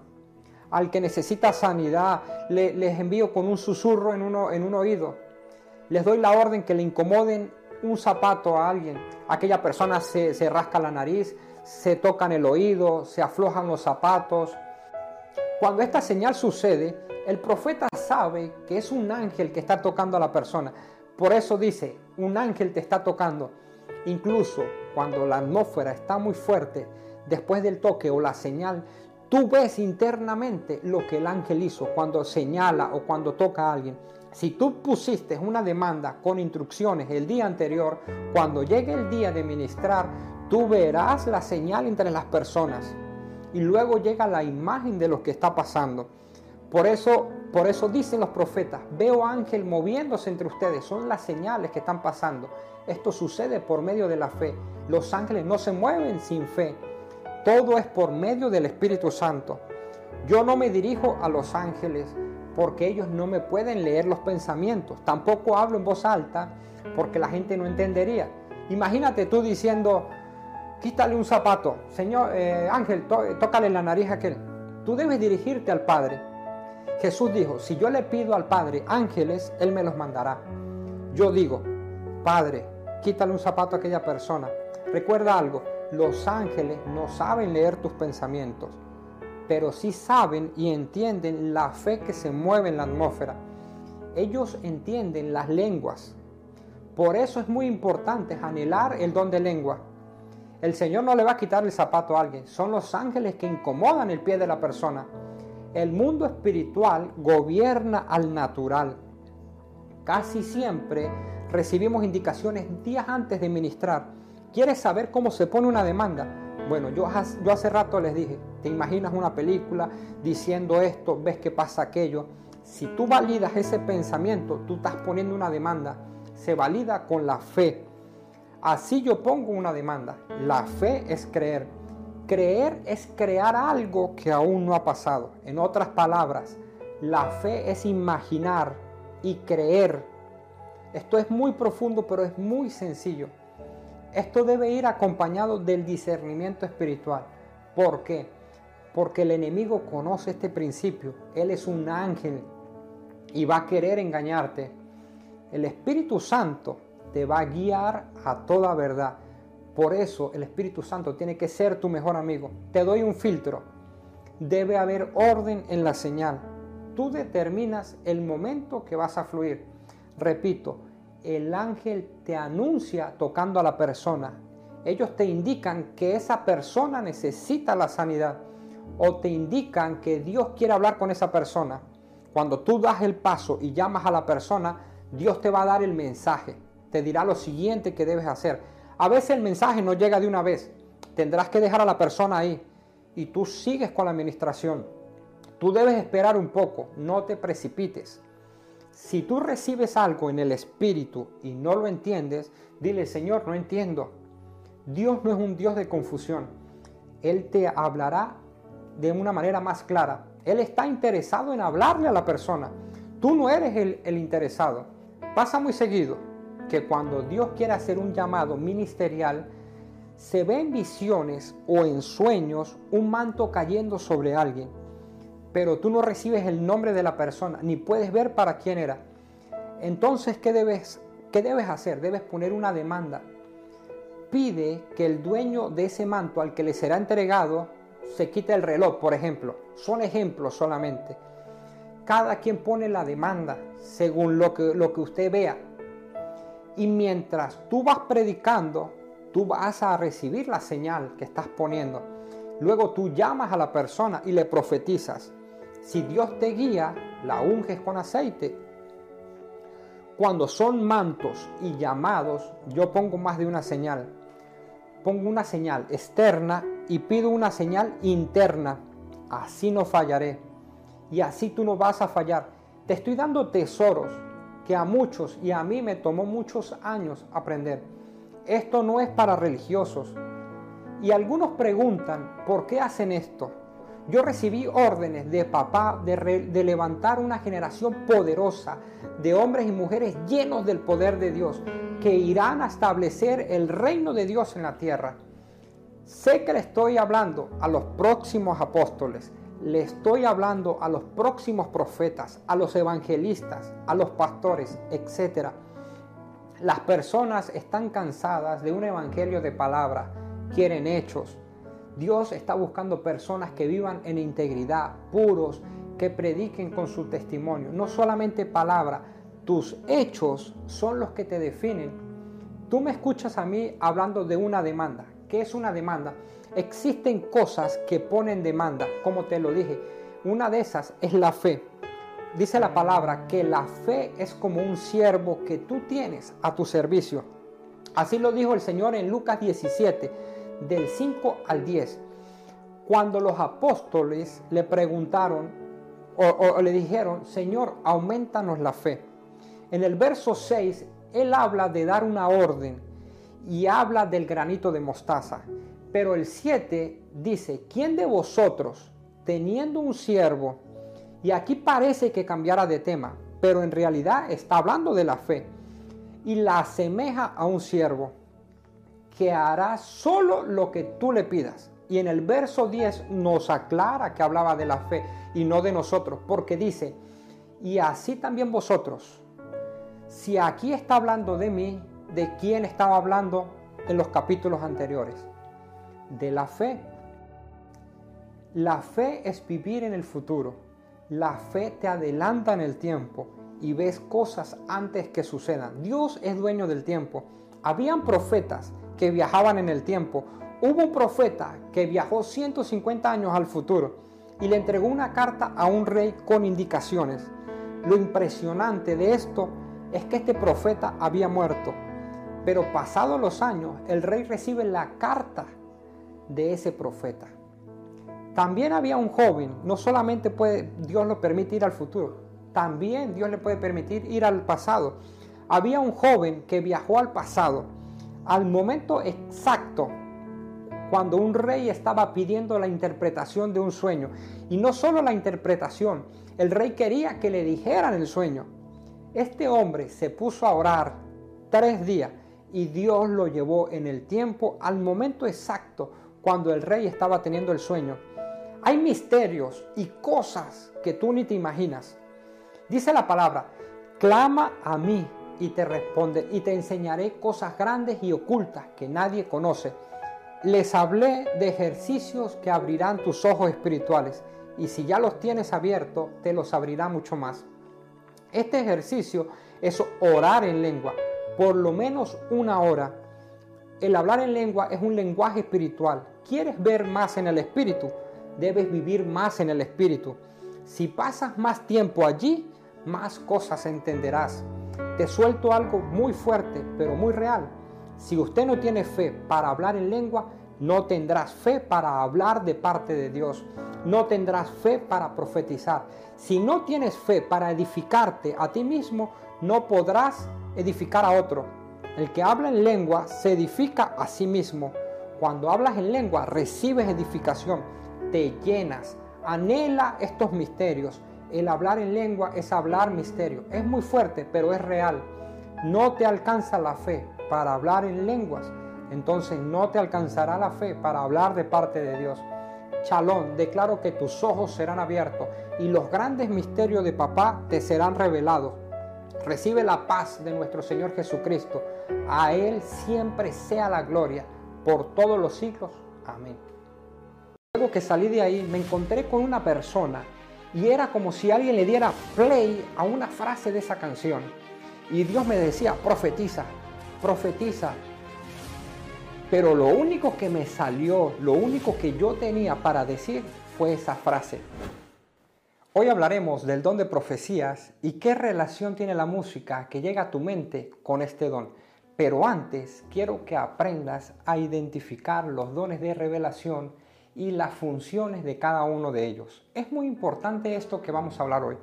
Al que necesita sanidad, les envío con un susurro en, uno, en un oído. Les doy la orden que le incomoden un zapato a alguien. Aquella persona se, se rasca la nariz, se tocan el oído, se aflojan los zapatos. Cuando esta señal sucede, el profeta sabe que es un ángel que está tocando a la persona. Por eso dice, un ángel te está tocando. Incluso cuando la atmósfera está muy fuerte, después del toque o la señal, tú ves internamente lo que el ángel hizo cuando señala o cuando toca a alguien. Si tú pusiste una demanda con instrucciones el día anterior, cuando llegue el día de ministrar, tú verás la señal entre las personas y luego llega la imagen de lo que está pasando. Por eso, por eso dicen los profetas, veo ángel moviéndose entre ustedes, son las señales que están pasando. Esto sucede por medio de la fe. Los ángeles no se mueven sin fe. Todo es por medio del Espíritu Santo. Yo no me dirijo a los ángeles porque ellos no me pueden leer los pensamientos. Tampoco hablo en voz alta porque la gente no entendería. Imagínate tú diciendo, quítale un zapato, Señor eh, Ángel, tócale la nariz a aquel. Tú debes dirigirte al Padre. Jesús dijo, si yo le pido al Padre ángeles, Él me los mandará. Yo digo, Padre, quítale un zapato a aquella persona. Recuerda algo, los ángeles no saben leer tus pensamientos, pero sí saben y entienden la fe que se mueve en la atmósfera. Ellos entienden las lenguas. Por eso es muy importante anhelar el don de lengua. El Señor no le va a quitar el zapato a alguien, son los ángeles que incomodan el pie de la persona. El mundo espiritual gobierna al natural. Casi siempre recibimos indicaciones días antes de ministrar. ¿Quieres saber cómo se pone una demanda? Bueno, yo, hace rato les dije, te imaginas una película diciendo esto, ves que pasa aquello. Si tú validas ese pensamiento, tú estás poniendo una demanda. Se valida con la fe. Así yo pongo una demanda. La fe es creer. Creer es crear algo que aún no ha pasado. En otras palabras, la fe es imaginar y creer esto es muy profundo, pero es muy sencillo. Esto debe ir acompañado del discernimiento espiritual. ¿Por qué? Porque el enemigo conoce este principio. Él es un ángel y va a querer engañarte. El Espíritu Santo te va a guiar a toda verdad. Por eso el Espíritu Santo tiene que ser tu mejor amigo. Te doy un filtro. Debe haber orden en la señal. Tú determinas el momento que vas a fluir. Repito, el ángel te anuncia tocando a la persona. Ellos te indican que esa persona necesita la sanidad o te indican que Dios quiere hablar con esa persona. Cuando tú das el paso y llamas a la persona, Dios te va a dar el mensaje. Te dirá lo siguiente que debes hacer. A veces el mensaje no llega de una vez. Tendrás que dejar a la persona ahí y tú sigues con la administración. Tú debes esperar un poco, no te precipites. Si tú recibes algo en el Espíritu y no lo entiendes, dile, Señor, no entiendo. Dios no es un Dios de confusión. Él te hablará de una manera más clara. Él está interesado en hablarle a la persona. Tú no eres el, el interesado. Pasa muy seguido. Que cuando Dios quiere hacer un llamado ministerial, se ve en visiones o en sueños un manto cayendo sobre alguien, pero tú no recibes el nombre de la persona, ni puedes ver para quién era. Entonces, ¿qué debes, qué debes hacer? Debes poner una demanda. Pide que el dueño de ese manto al que le será entregado se quite el reloj, por ejemplo. Son ejemplos solamente. Cada quien pone la demanda según lo que, lo que usted vea. Y mientras tú vas predicando, tú vas a recibir la señal que estás poniendo. Luego tú llamas a la persona y le profetizas. Si Dios te guía, la unges con aceite. Cuando son mantos y llamados, yo pongo más de una señal. Pongo una señal externa y pido una señal interna. Así no fallaré. Y así tú no vas a fallar. Te estoy dando tesoros que a muchos y a mí me tomó muchos años aprender. Esto no es para religiosos. Y algunos preguntan, ¿por qué hacen esto? Yo recibí órdenes de papá de, levantar una generación poderosa de hombres y mujeres llenos del poder de Dios, que irán a establecer el reino de Dios en la tierra. Sé que le estoy hablando a los próximos apóstoles, le estoy hablando a los próximos profetas, a los evangelistas, a los pastores, etc. Las personas están cansadas de un evangelio de palabra, quieren hechos. Dios está buscando personas que vivan en integridad, puros, que prediquen con su testimonio. No solamente palabra, tus hechos son los que te definen. Tú me escuchas a mí hablando de una demanda. ¿Qué es una demanda? Existen cosas que ponen demanda, como te lo dije. Una de esas es la fe. Dice la palabra que la fe es como un siervo que tú tienes a tu servicio. Así lo dijo el Señor en Lucas 17, del 5 al 10. Cuando los apóstoles le preguntaron o, le dijeron, Señor, aumentanos la fe. En el verso 6, Él habla de dar una orden y habla del granito de mostaza. Pero el 7 dice, ¿quién de vosotros, teniendo un siervo, y aquí parece que cambiara de tema, pero en realidad está hablando de la fe, y la asemeja a un siervo, que hará solo lo que tú le pidas? Y en el verso 10 nos aclara que hablaba de la fe y no de nosotros, porque dice, y así también vosotros, si aquí está hablando de mí, ¿de quién estaba hablando en los capítulos anteriores? De la fe. La fe es vivir en el futuro. La fe te adelanta en el tiempo y ves cosas antes que sucedan. Dios es dueño del tiempo. Habían profetas que viajaban en el tiempo. Hubo un profeta que viajó 150 años al futuro y le entregó una carta a un rey con indicaciones. Lo impresionante de esto es que este profeta había muerto, pero pasados los años el rey recibe la carta de ese profeta. También había un joven, no solamente puede, Dios lo permite ir al futuro, también Dios le puede permitir ir al pasado. Había un joven que viajó al pasado, al momento exacto, cuando un rey estaba pidiendo la interpretación de un sueño. Y no solo la interpretación, el rey quería que le dijeran el sueño. Este hombre se puso a orar tres días y Dios lo llevó en el tiempo al momento exacto cuando el rey estaba teniendo el sueño. Hay misterios y cosas que tú ni te imaginas. Dice la palabra, clama a mí y te responde y te enseñaré cosas grandes y ocultas que nadie conoce. Les hablé de ejercicios que abrirán tus ojos espirituales y si ya los tienes abiertos, te los abrirá mucho más. Este ejercicio es orar en lengua, por lo menos una hora. El hablar en lengua es un lenguaje espiritual quieres ver más en el Espíritu, debes vivir más en el Espíritu. Si pasas más tiempo allí, más cosas entenderás. Te suelto algo muy fuerte, pero muy real. Si usted no tiene fe para hablar en lengua, no tendrás fe para hablar de parte de Dios. No tendrás fe para profetizar. Si no tienes fe para edificarte a ti mismo, no podrás edificar a otro. El que habla en lengua se edifica a sí mismo. Cuando hablas en lengua, recibes edificación, te llenas, anhela estos misterios. El hablar en lengua es hablar misterio. Es muy fuerte, pero es real. no te alcanza la fe para hablar en lenguas, entonces no te alcanzará la fe para hablar de parte de Dios. Chalón, declaro que tus ojos serán abiertos y los grandes misterios de papá te serán revelados. Recibe la paz de nuestro Señor Jesucristo. A Él siempre sea la gloria por todos los siglos. Amén. Luego que salí de ahí me encontré con una persona y era como si alguien le diera play a una frase de esa canción. Y Dios me decía, profetiza, profetiza. Pero lo único que me salió, lo único que yo tenía para decir fue esa frase. Hoy hablaremos del don de profecías y qué relación tiene la música que llega a tu mente con este don. Pero antes quiero que aprendas a identificar los dones de revelación y las funciones de cada uno de ellos. Es muy importante esto que vamos a hablar hoy,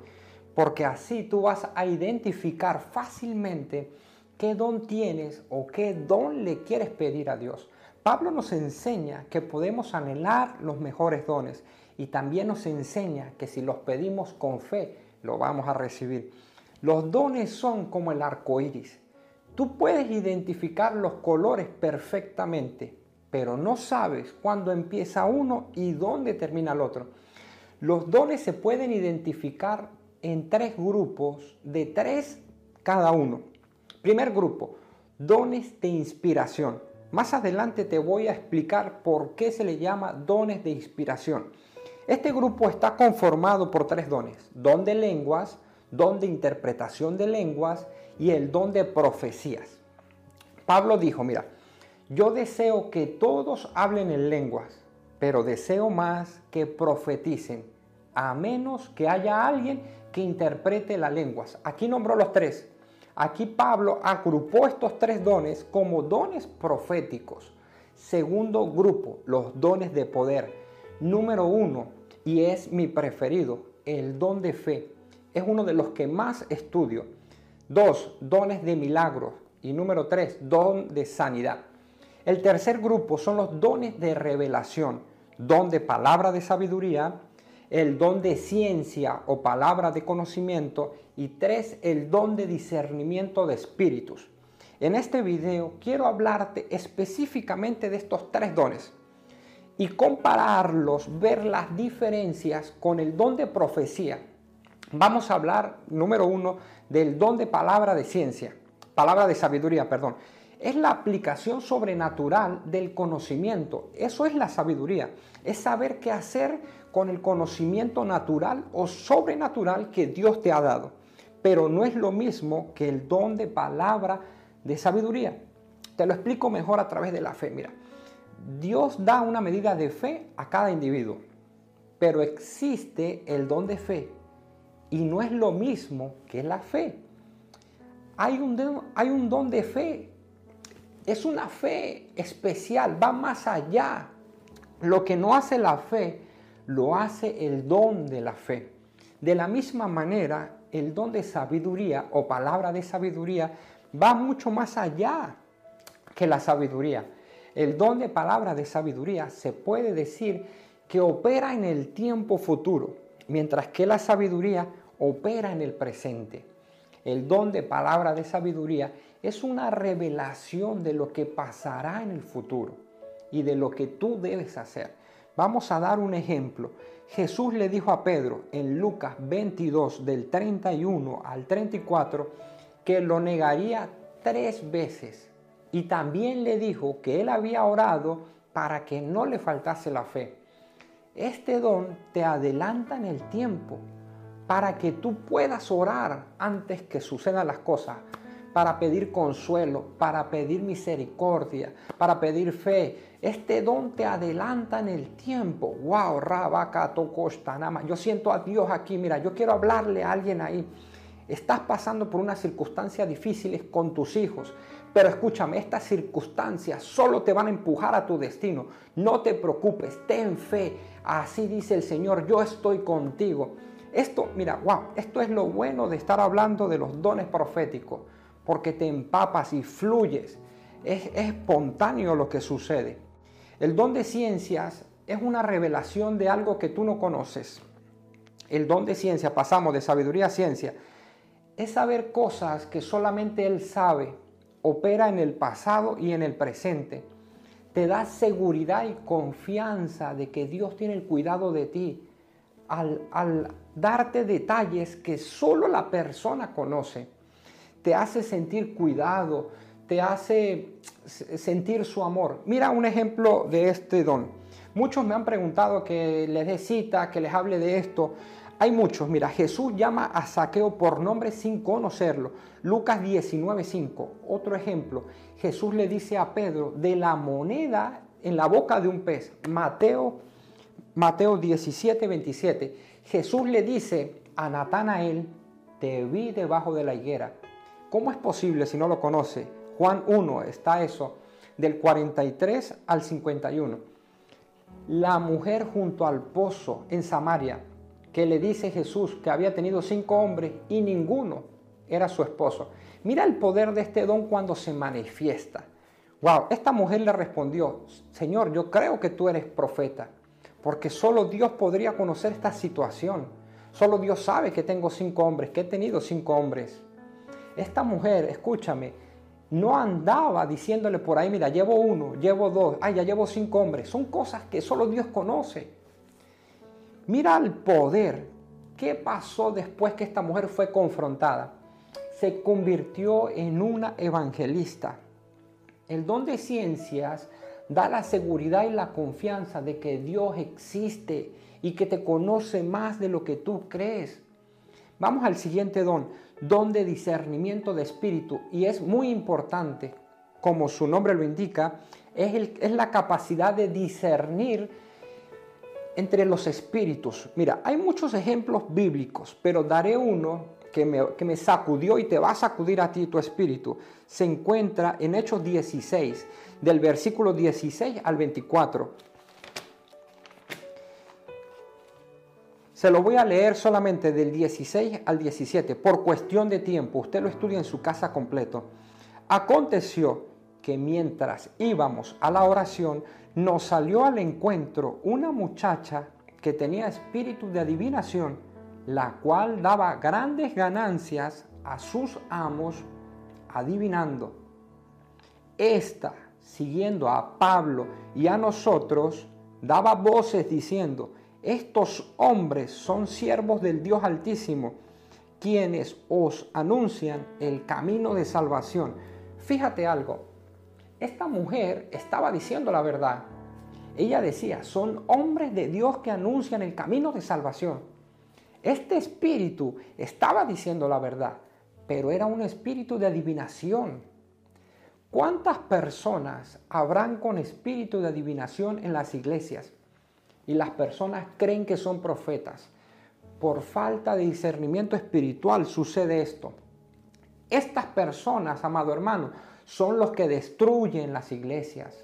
porque así tú vas a identificar fácilmente qué don tienes o qué don le quieres pedir a Dios. Pablo nos enseña que podemos anhelar los mejores dones y también nos enseña que si los pedimos con fe, lo vamos a recibir. Los dones son como el arco iris. Tú puedes identificar los colores perfectamente, pero no sabes cuándo empieza uno y dónde termina el otro. Los dones se pueden identificar en tres grupos de tres cada uno. Primer grupo, dones de inspiración. Más adelante te voy a explicar por qué se le llama dones de inspiración. Este grupo está conformado por tres dones. Don de lenguas, don de interpretación de lenguas y el don de profecías. Pablo dijo, mira, yo deseo que todos hablen en lenguas, pero deseo más que profeticen, a menos que haya alguien que interprete las lenguas. Aquí nombró los tres. Aquí Pablo agrupó estos tres dones como dones proféticos. Segundo grupo, los dones de poder. Número uno, y es mi preferido, el don de fe. Es uno de los que más estudio. Dos, dones de milagros. Y número tres, don de sanidad. El tercer grupo son los dones de revelación, don de palabra de sabiduría, el don de ciencia o palabra de conocimiento y tres, el don de discernimiento de espíritus. En este video quiero hablarte específicamente de estos tres dones y compararlos, ver las diferencias con el don de profecía. Vamos a hablar, número uno, del don de palabra de ciencia, palabra de sabiduría, perdón es la aplicación sobrenatural del conocimiento. Eso es la sabiduría. Es saber qué hacer con el conocimiento natural o sobrenatural que Dios te ha dado. Pero no es lo mismo que el don de palabra de sabiduría. Te lo explico mejor a través de la fe. Mira, Dios da una medida de fe a cada individuo. Pero existe el don de fe y no es lo mismo que la fe. Hay un, don, hay un don de fe es una fe especial, va más allá. Lo que no hace la fe, lo hace el don de la fe. De la misma manera, el don de sabiduría o palabra de sabiduría va mucho más allá que la sabiduría. El don de palabra de sabiduría se puede decir que opera en el tiempo futuro, mientras que la sabiduría opera en el presente. El don de palabra de sabiduría es una revelación de lo que pasará en el futuro y de lo que tú debes hacer. Vamos a dar un ejemplo. Jesús le dijo a Pedro en Lucas 22 del 31 al 34 que lo negaría tres veces y también le dijo que él había orado para que no le faltase la fe. Este don te adelanta en el tiempo para que tú puedas orar antes que sucedan las cosas para pedir consuelo, para pedir misericordia, para pedir fe. Este don te adelanta en el tiempo. Wow, nama. Yo siento a Dios aquí. Mira, yo quiero hablarle a alguien ahí. Estás pasando por unas circunstancias difíciles con tus hijos. Pero escúchame, estas circunstancias solo te van a empujar a tu destino. No te preocupes, ten fe. Así dice el Señor, yo estoy contigo. Esto, mira, wow, esto es lo bueno de estar hablando de los dones proféticos porque te empapas y fluyes. Es, espontáneo lo que sucede. El don de ciencias es una revelación de algo que tú no conoces. El don de ciencia, pasamos de sabiduría a ciencia, es saber cosas que solamente Él sabe, opera en el pasado y en el presente. Te da seguridad y confianza de que Dios tiene el cuidado de ti al, darte detalles que solo la persona conoce. Te hace sentir cuidado, te hace sentir su amor. Mira un ejemplo de este don. Muchos me han preguntado que les dé cita, que les hable de esto. Hay muchos. Mira, Jesús llama a Saqueo por nombre sin conocerlo. Lucas 19:5. Otro ejemplo. Jesús le dice a Pedro de la moneda en la boca de un pez. Mateo Mateo 17:27. Jesús le dice a Natanael, te vi debajo de la higuera. ¿Cómo es posible si no lo conoce? Juan 1 está eso, del 43 al 51. La mujer junto al pozo en Samaria, que le dice Jesús que había tenido cinco hombres y ninguno era su esposo. Mira el poder de este don cuando se manifiesta. Wow, esta mujer le respondió, Señor, yo creo que tú eres profeta, porque solo Dios podría conocer esta situación. Solo Dios sabe que tengo cinco hombres, que he tenido cinco hombres. Esta mujer, escúchame, no andaba diciéndole por ahí, mira, llevo uno, llevo dos, ay, ya llevo cinco hombres. Son cosas que solo Dios conoce. Mira el poder. ¿Qué pasó después que esta mujer fue confrontada? Se convirtió en una evangelista. El don de ciencias da la seguridad y la confianza de que Dios existe y que te conoce más de lo que tú crees. Vamos al siguiente don don de discernimiento de espíritu y es muy importante, como su nombre lo indica, es, es la capacidad de discernir entre los espíritus. Mira, hay muchos ejemplos bíblicos, pero daré uno que me, que me, sacudió y te va a sacudir a ti tu espíritu. Se encuentra en Hechos 16, del versículo 16 al 24. Se lo voy a leer solamente del 16 al 17, por cuestión de tiempo. Usted lo estudia en su casa completo. Aconteció que mientras íbamos a la oración, nos salió al encuentro una muchacha que tenía espíritu de adivinación, la cual daba grandes ganancias a sus amos adivinando. Esta, siguiendo a Pablo y a nosotros, daba voces diciendo, estos hombres son siervos del Dios Altísimo, quienes os anuncian el camino de salvación. Fíjate algo, esta mujer estaba diciendo la verdad. Ella decía, son hombres de Dios que anuncian el camino de salvación. Este espíritu estaba diciendo la verdad, pero era un espíritu de adivinación. ¿Cuántas personas habrán con espíritu de adivinación en las iglesias? y las personas creen que son profetas. Por falta de discernimiento espiritual sucede esto. Estas personas, amado hermano, son los que destruyen las iglesias.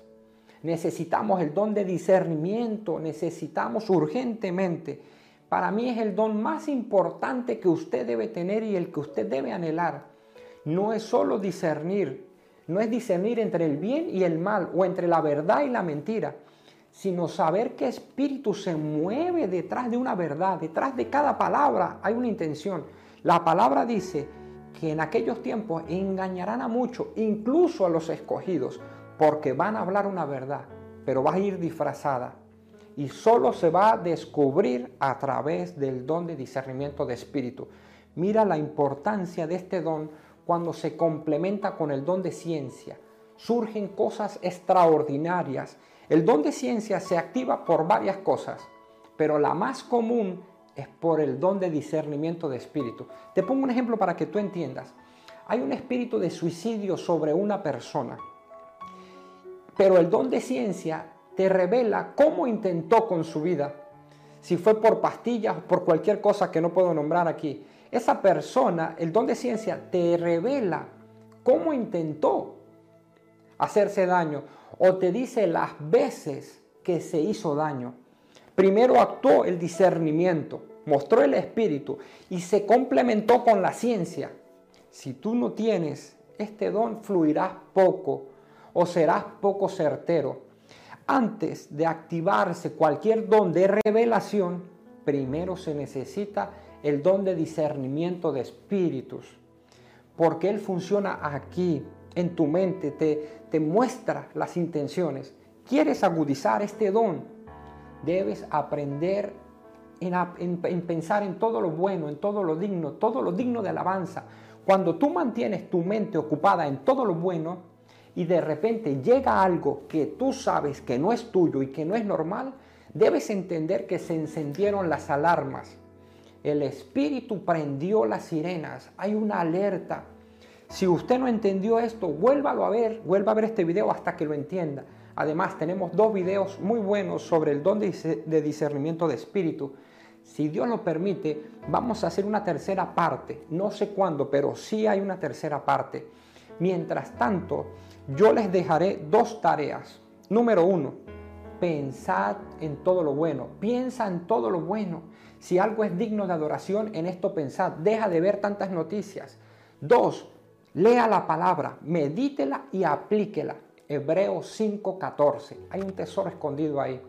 Necesitamos el don de discernimiento, necesitamos urgentemente. Para mí es el don más importante que usted debe tener y el que usted debe anhelar. No es solo discernir, no es discernir entre el bien y el mal o entre la verdad y la mentira sino saber qué espíritu se mueve detrás de una verdad, detrás de cada palabra hay una intención. La palabra dice que en aquellos tiempos engañarán a muchos, incluso a los escogidos, porque van a hablar una verdad, pero va a ir disfrazada. Y solo se va a descubrir a través del don de discernimiento de espíritu. Mira la importancia de este don cuando se complementa con el don de ciencia. Surgen cosas extraordinarias el don de ciencia se activa por varias cosas, pero la más común es por el don de discernimiento de espíritu. Te pongo un ejemplo para que tú entiendas. Hay un espíritu de suicidio sobre una persona, pero el don de ciencia te revela cómo intentó con su vida, si fue por pastillas o por cualquier cosa que no puedo nombrar aquí. Esa persona, el don de ciencia, te revela cómo intentó hacerse daño o te dice las veces que se hizo daño. Primero actuó el discernimiento, mostró el espíritu y se complementó con la ciencia. Si tú no tienes este don, fluirás poco o serás poco certero. Antes de activarse cualquier don de revelación, primero se necesita el don de discernimiento de espíritus. Porque Él funciona aquí, en tu mente, te, te muestra las intenciones. ¿Quieres agudizar este don? Debes aprender en, en, pensar en todo lo bueno, en todo lo digno, todo lo digno de alabanza. Cuando tú mantienes tu mente ocupada en todo lo bueno y de repente llega algo que tú sabes que no es tuyo y que no es normal, debes entender que se encendieron las alarmas. El espíritu prendió las sirenas. Hay una alerta. Si usted no entendió esto, vuélvalo a ver, vuelva a ver este video hasta que lo entienda. Además, tenemos dos videos muy buenos sobre el don de discernimiento de espíritu si Dios lo permite, vamos a hacer una tercera parte. No sé cuándo, pero sí hay una tercera parte. Mientras tanto, yo les dejaré dos tareas. Número uno, pensad en todo lo bueno. Piensa en todo lo bueno. Si algo es digno de adoración, en esto pensad. Deja de ver tantas noticias. Dos, lea la palabra, medítela y aplíquela. Hebreos 5:14. Hay un tesoro escondido ahí.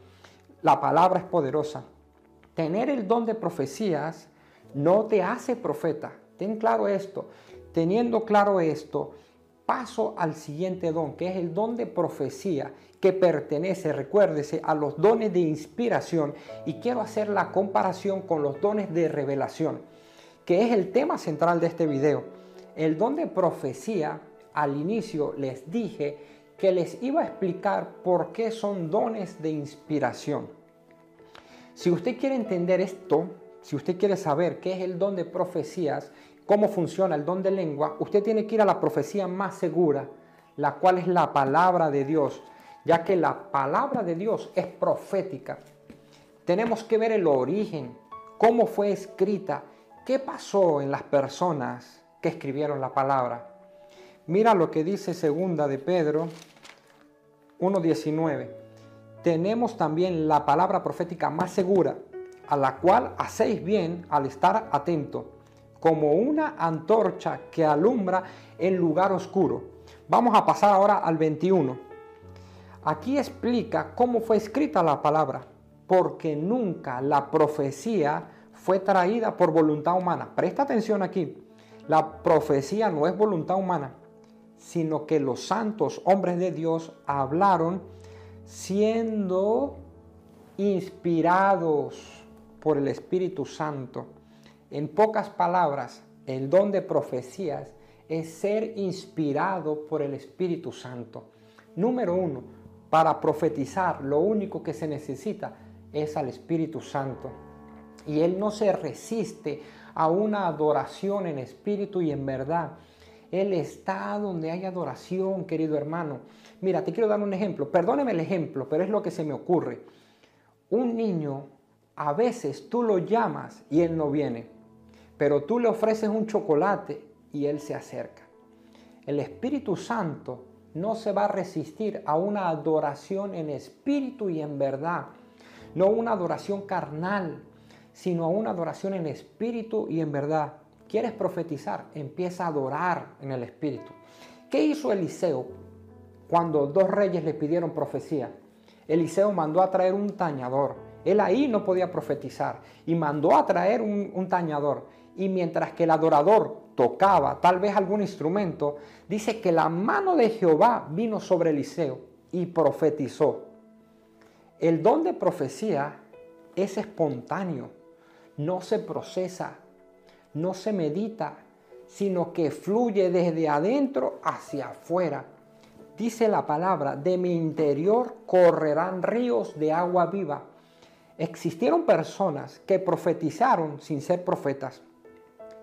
La palabra es poderosa tener el don de profecías no te hace profeta. Ten claro esto. Teniendo claro esto, paso al siguiente don, que es el don de profecía, que pertenece, recuérdese, a los dones de inspiración. Y quiero hacer la comparación con los dones de revelación, que es el tema central de este video. El don de profecía, al inicio les dije que les iba a explicar por qué son dones de inspiración. Si usted quiere entender esto, si usted quiere saber qué es el don de profecías, cómo funciona el don de lengua, usted tiene que ir a la profecía más segura, la cual es la palabra de Dios, ya que la palabra de Dios es profética. Tenemos que ver el origen, cómo fue escrita, qué pasó en las personas que escribieron la palabra. Mira lo que dice segunda de Pedro 1.19 tenemos también la palabra profética más segura, a la cual hacéis bien al estar atento, como una antorcha que alumbra en lugar oscuro. Vamos a pasar ahora al 21. Aquí explica cómo fue escrita la palabra, porque nunca la profecía fue traída por voluntad humana. Presta atención aquí. La profecía no es voluntad humana, sino que los santos hombres de Dios hablaron siendo inspirados por el Espíritu Santo. En pocas palabras, el don de profecías es ser inspirado por el Espíritu Santo. Número uno, para profetizar lo único que se necesita es al Espíritu Santo. Y Él no se resiste a una adoración en espíritu y en verdad. Él está donde hay adoración, querido hermano. Mira, te quiero dar un ejemplo. Perdóneme el ejemplo, pero es lo que se me ocurre. Un niño, a veces tú lo llamas y él no viene, pero tú le ofreces un chocolate y él se acerca. El Espíritu Santo no se va a resistir a una adoración en espíritu y en verdad. No una adoración carnal, sino a una adoración en espíritu y en verdad. ¿Quieres profetizar? Empieza a adorar en el espíritu. ¿Qué hizo Eliseo? cuando dos reyes le pidieron profecía. Eliseo mandó a traer un tañador. Él ahí no podía profetizar y mandó a traer un, tañador. Y mientras que el adorador tocaba tal vez algún instrumento, dice que la mano de Jehová vino sobre Eliseo y profetizó. El don de profecía es espontáneo, no se procesa, no se medita, sino que fluye desde adentro hacia afuera dice la palabra, de mi interior correrán ríos de agua viva. Existieron personas que profetizaron sin ser profetas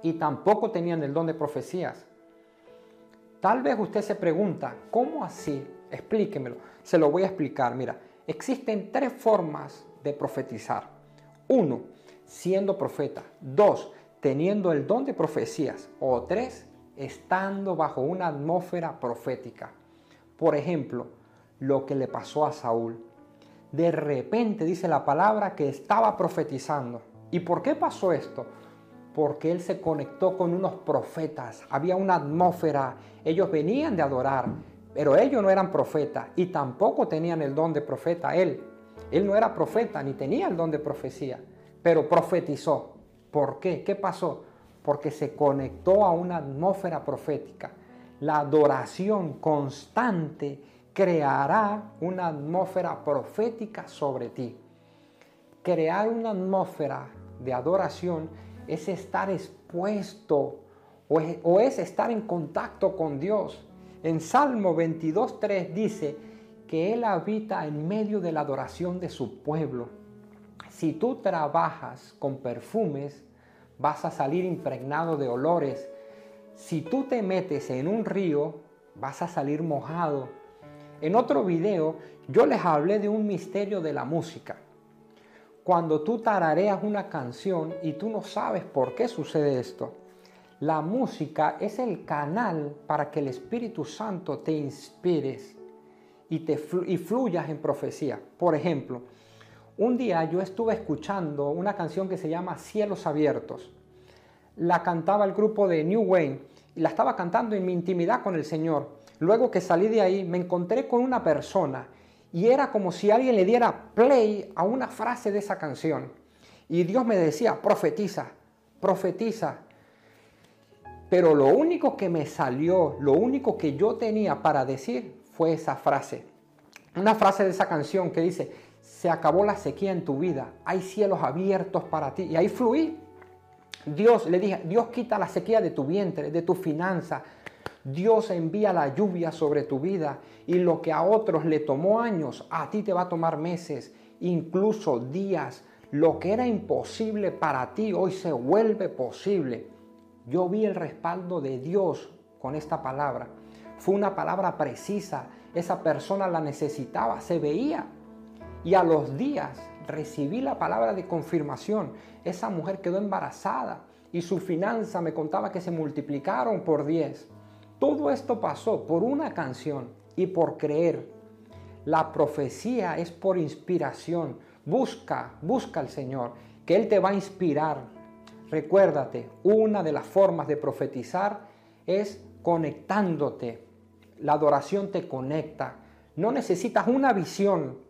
y tampoco tenían el don de profecías. Tal vez usted se pregunta, ¿cómo así? Explíquemelo. Se lo voy a explicar. Mira, existen tres formas de profetizar. Uno, siendo profeta. Dos, teniendo el don de profecías. O tres, estando bajo una atmósfera profética. Por ejemplo, lo que le pasó a Saúl. De repente dice la palabra que estaba profetizando. ¿Y por qué pasó esto? Porque él se conectó con unos profetas. Había una atmósfera. Ellos venían de adorar, pero ellos no eran profetas y tampoco tenían el don de profeta. Él, él no era profeta ni tenía el don de profecía, pero profetizó. ¿Por qué? ¿Qué pasó? Porque se conectó a una atmósfera profética. La adoración constante creará una atmósfera profética sobre ti. Crear una atmósfera de adoración es estar expuesto o es, estar en contacto con Dios. En Salmo 22.3 dice que Él habita en medio de la adoración de su pueblo. Si tú trabajas con perfumes, vas a salir impregnado de olores. Si tú te metes en un río, vas a salir mojado. En otro video yo les hablé de un misterio de la música. Cuando tú tarareas una canción y tú no sabes por qué sucede esto. La música es el canal para que el Espíritu Santo te inspires y, te y fluyas en profecía. Por ejemplo, un día yo estuve escuchando una canción que se llama Cielos Abiertos. La cantaba el grupo de New Wayne y la estaba cantando en mi intimidad con el Señor. Luego que salí de ahí me encontré con una persona y era como si alguien le diera play a una frase de esa canción. Y Dios me decía, profetiza, profetiza. Pero lo único que me salió, lo único que yo tenía para decir fue esa frase. Una frase de esa canción que dice, se acabó la sequía en tu vida, hay cielos abiertos para ti. Y ahí fluí. Dios, le dije, Dios quita la sequía de tu vientre, de tu finanza. Dios envía la lluvia sobre tu vida y lo que a otros le tomó años, a ti te va a tomar meses, incluso días. Lo que era imposible para ti hoy se vuelve posible. Yo vi el respaldo de Dios con esta palabra. Fue una palabra precisa. Esa persona la necesitaba, se veía. Y a los días recibí la palabra de confirmación. Esa mujer quedó embarazada y su finanza me contaba que se multiplicaron por 10. Todo esto pasó por una canción y por creer. La profecía es por inspiración. Busca, busca al Señor, que Él te va a inspirar. Recuérdate, una de las formas de profetizar es conectándote. La adoración te conecta. No necesitas una visión,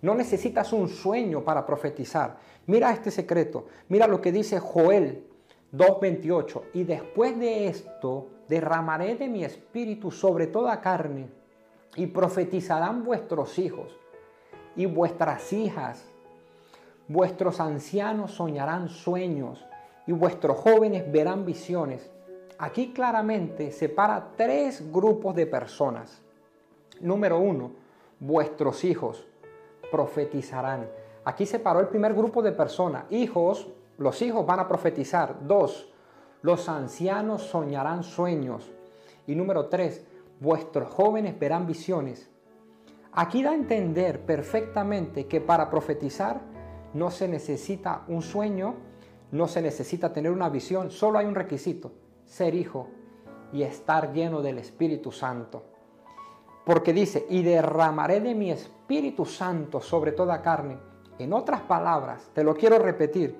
no necesitas un sueño para profetizar. Mira este secreto. Mira lo que dice Joel 2.28. Y después de esto derramaré de mi espíritu sobre toda carne y profetizarán vuestros hijos y vuestras hijas. Vuestros ancianos soñarán sueños y vuestros jóvenes verán visiones. Aquí claramente separa tres grupos de personas. Número uno, vuestros hijos profetizarán. Aquí se paró el primer grupo de personas. Hijos, los hijos van a profetizar. Dos, los ancianos soñarán sueños. Y número tres, vuestros jóvenes verán visiones. Aquí da a entender perfectamente que para profetizar no se necesita un sueño, no se necesita tener una visión, solo hay un requisito, ser hijo y estar lleno del Espíritu Santo. Porque dice, y derramaré de mi Espíritu Santo sobre toda carne. En otras palabras, te lo quiero repetir,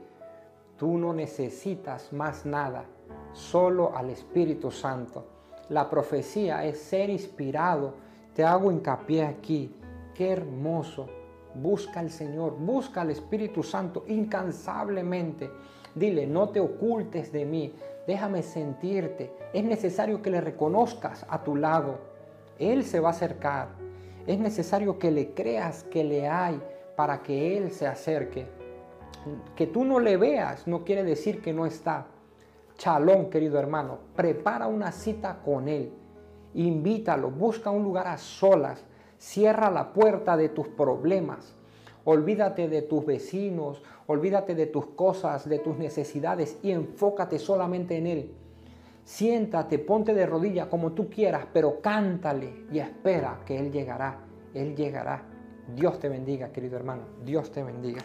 tú no necesitas más nada, solo al Espíritu Santo. La profecía es ser inspirado. Te hago hincapié aquí. Qué hermoso. Busca al Señor, busca al Espíritu Santo incansablemente. Dile, no te ocultes de mí, déjame sentirte. Es necesario que le reconozcas a tu lado. Él se va a acercar. Es necesario que le creas que le hay para que Él se acerque. Que tú no le veas no quiere decir que no está. Chalón, querido hermano, prepara una cita con Él. Invítalo, busca un lugar a solas. Cierra la puerta de tus problemas. Olvídate de tus vecinos, olvídate de tus cosas, de tus necesidades y enfócate solamente en Él. Siéntate, ponte de rodilla como tú quieras, pero cántale y espera que Él llegará. Él llegará. Dios te bendiga, querido hermano. Dios te bendiga.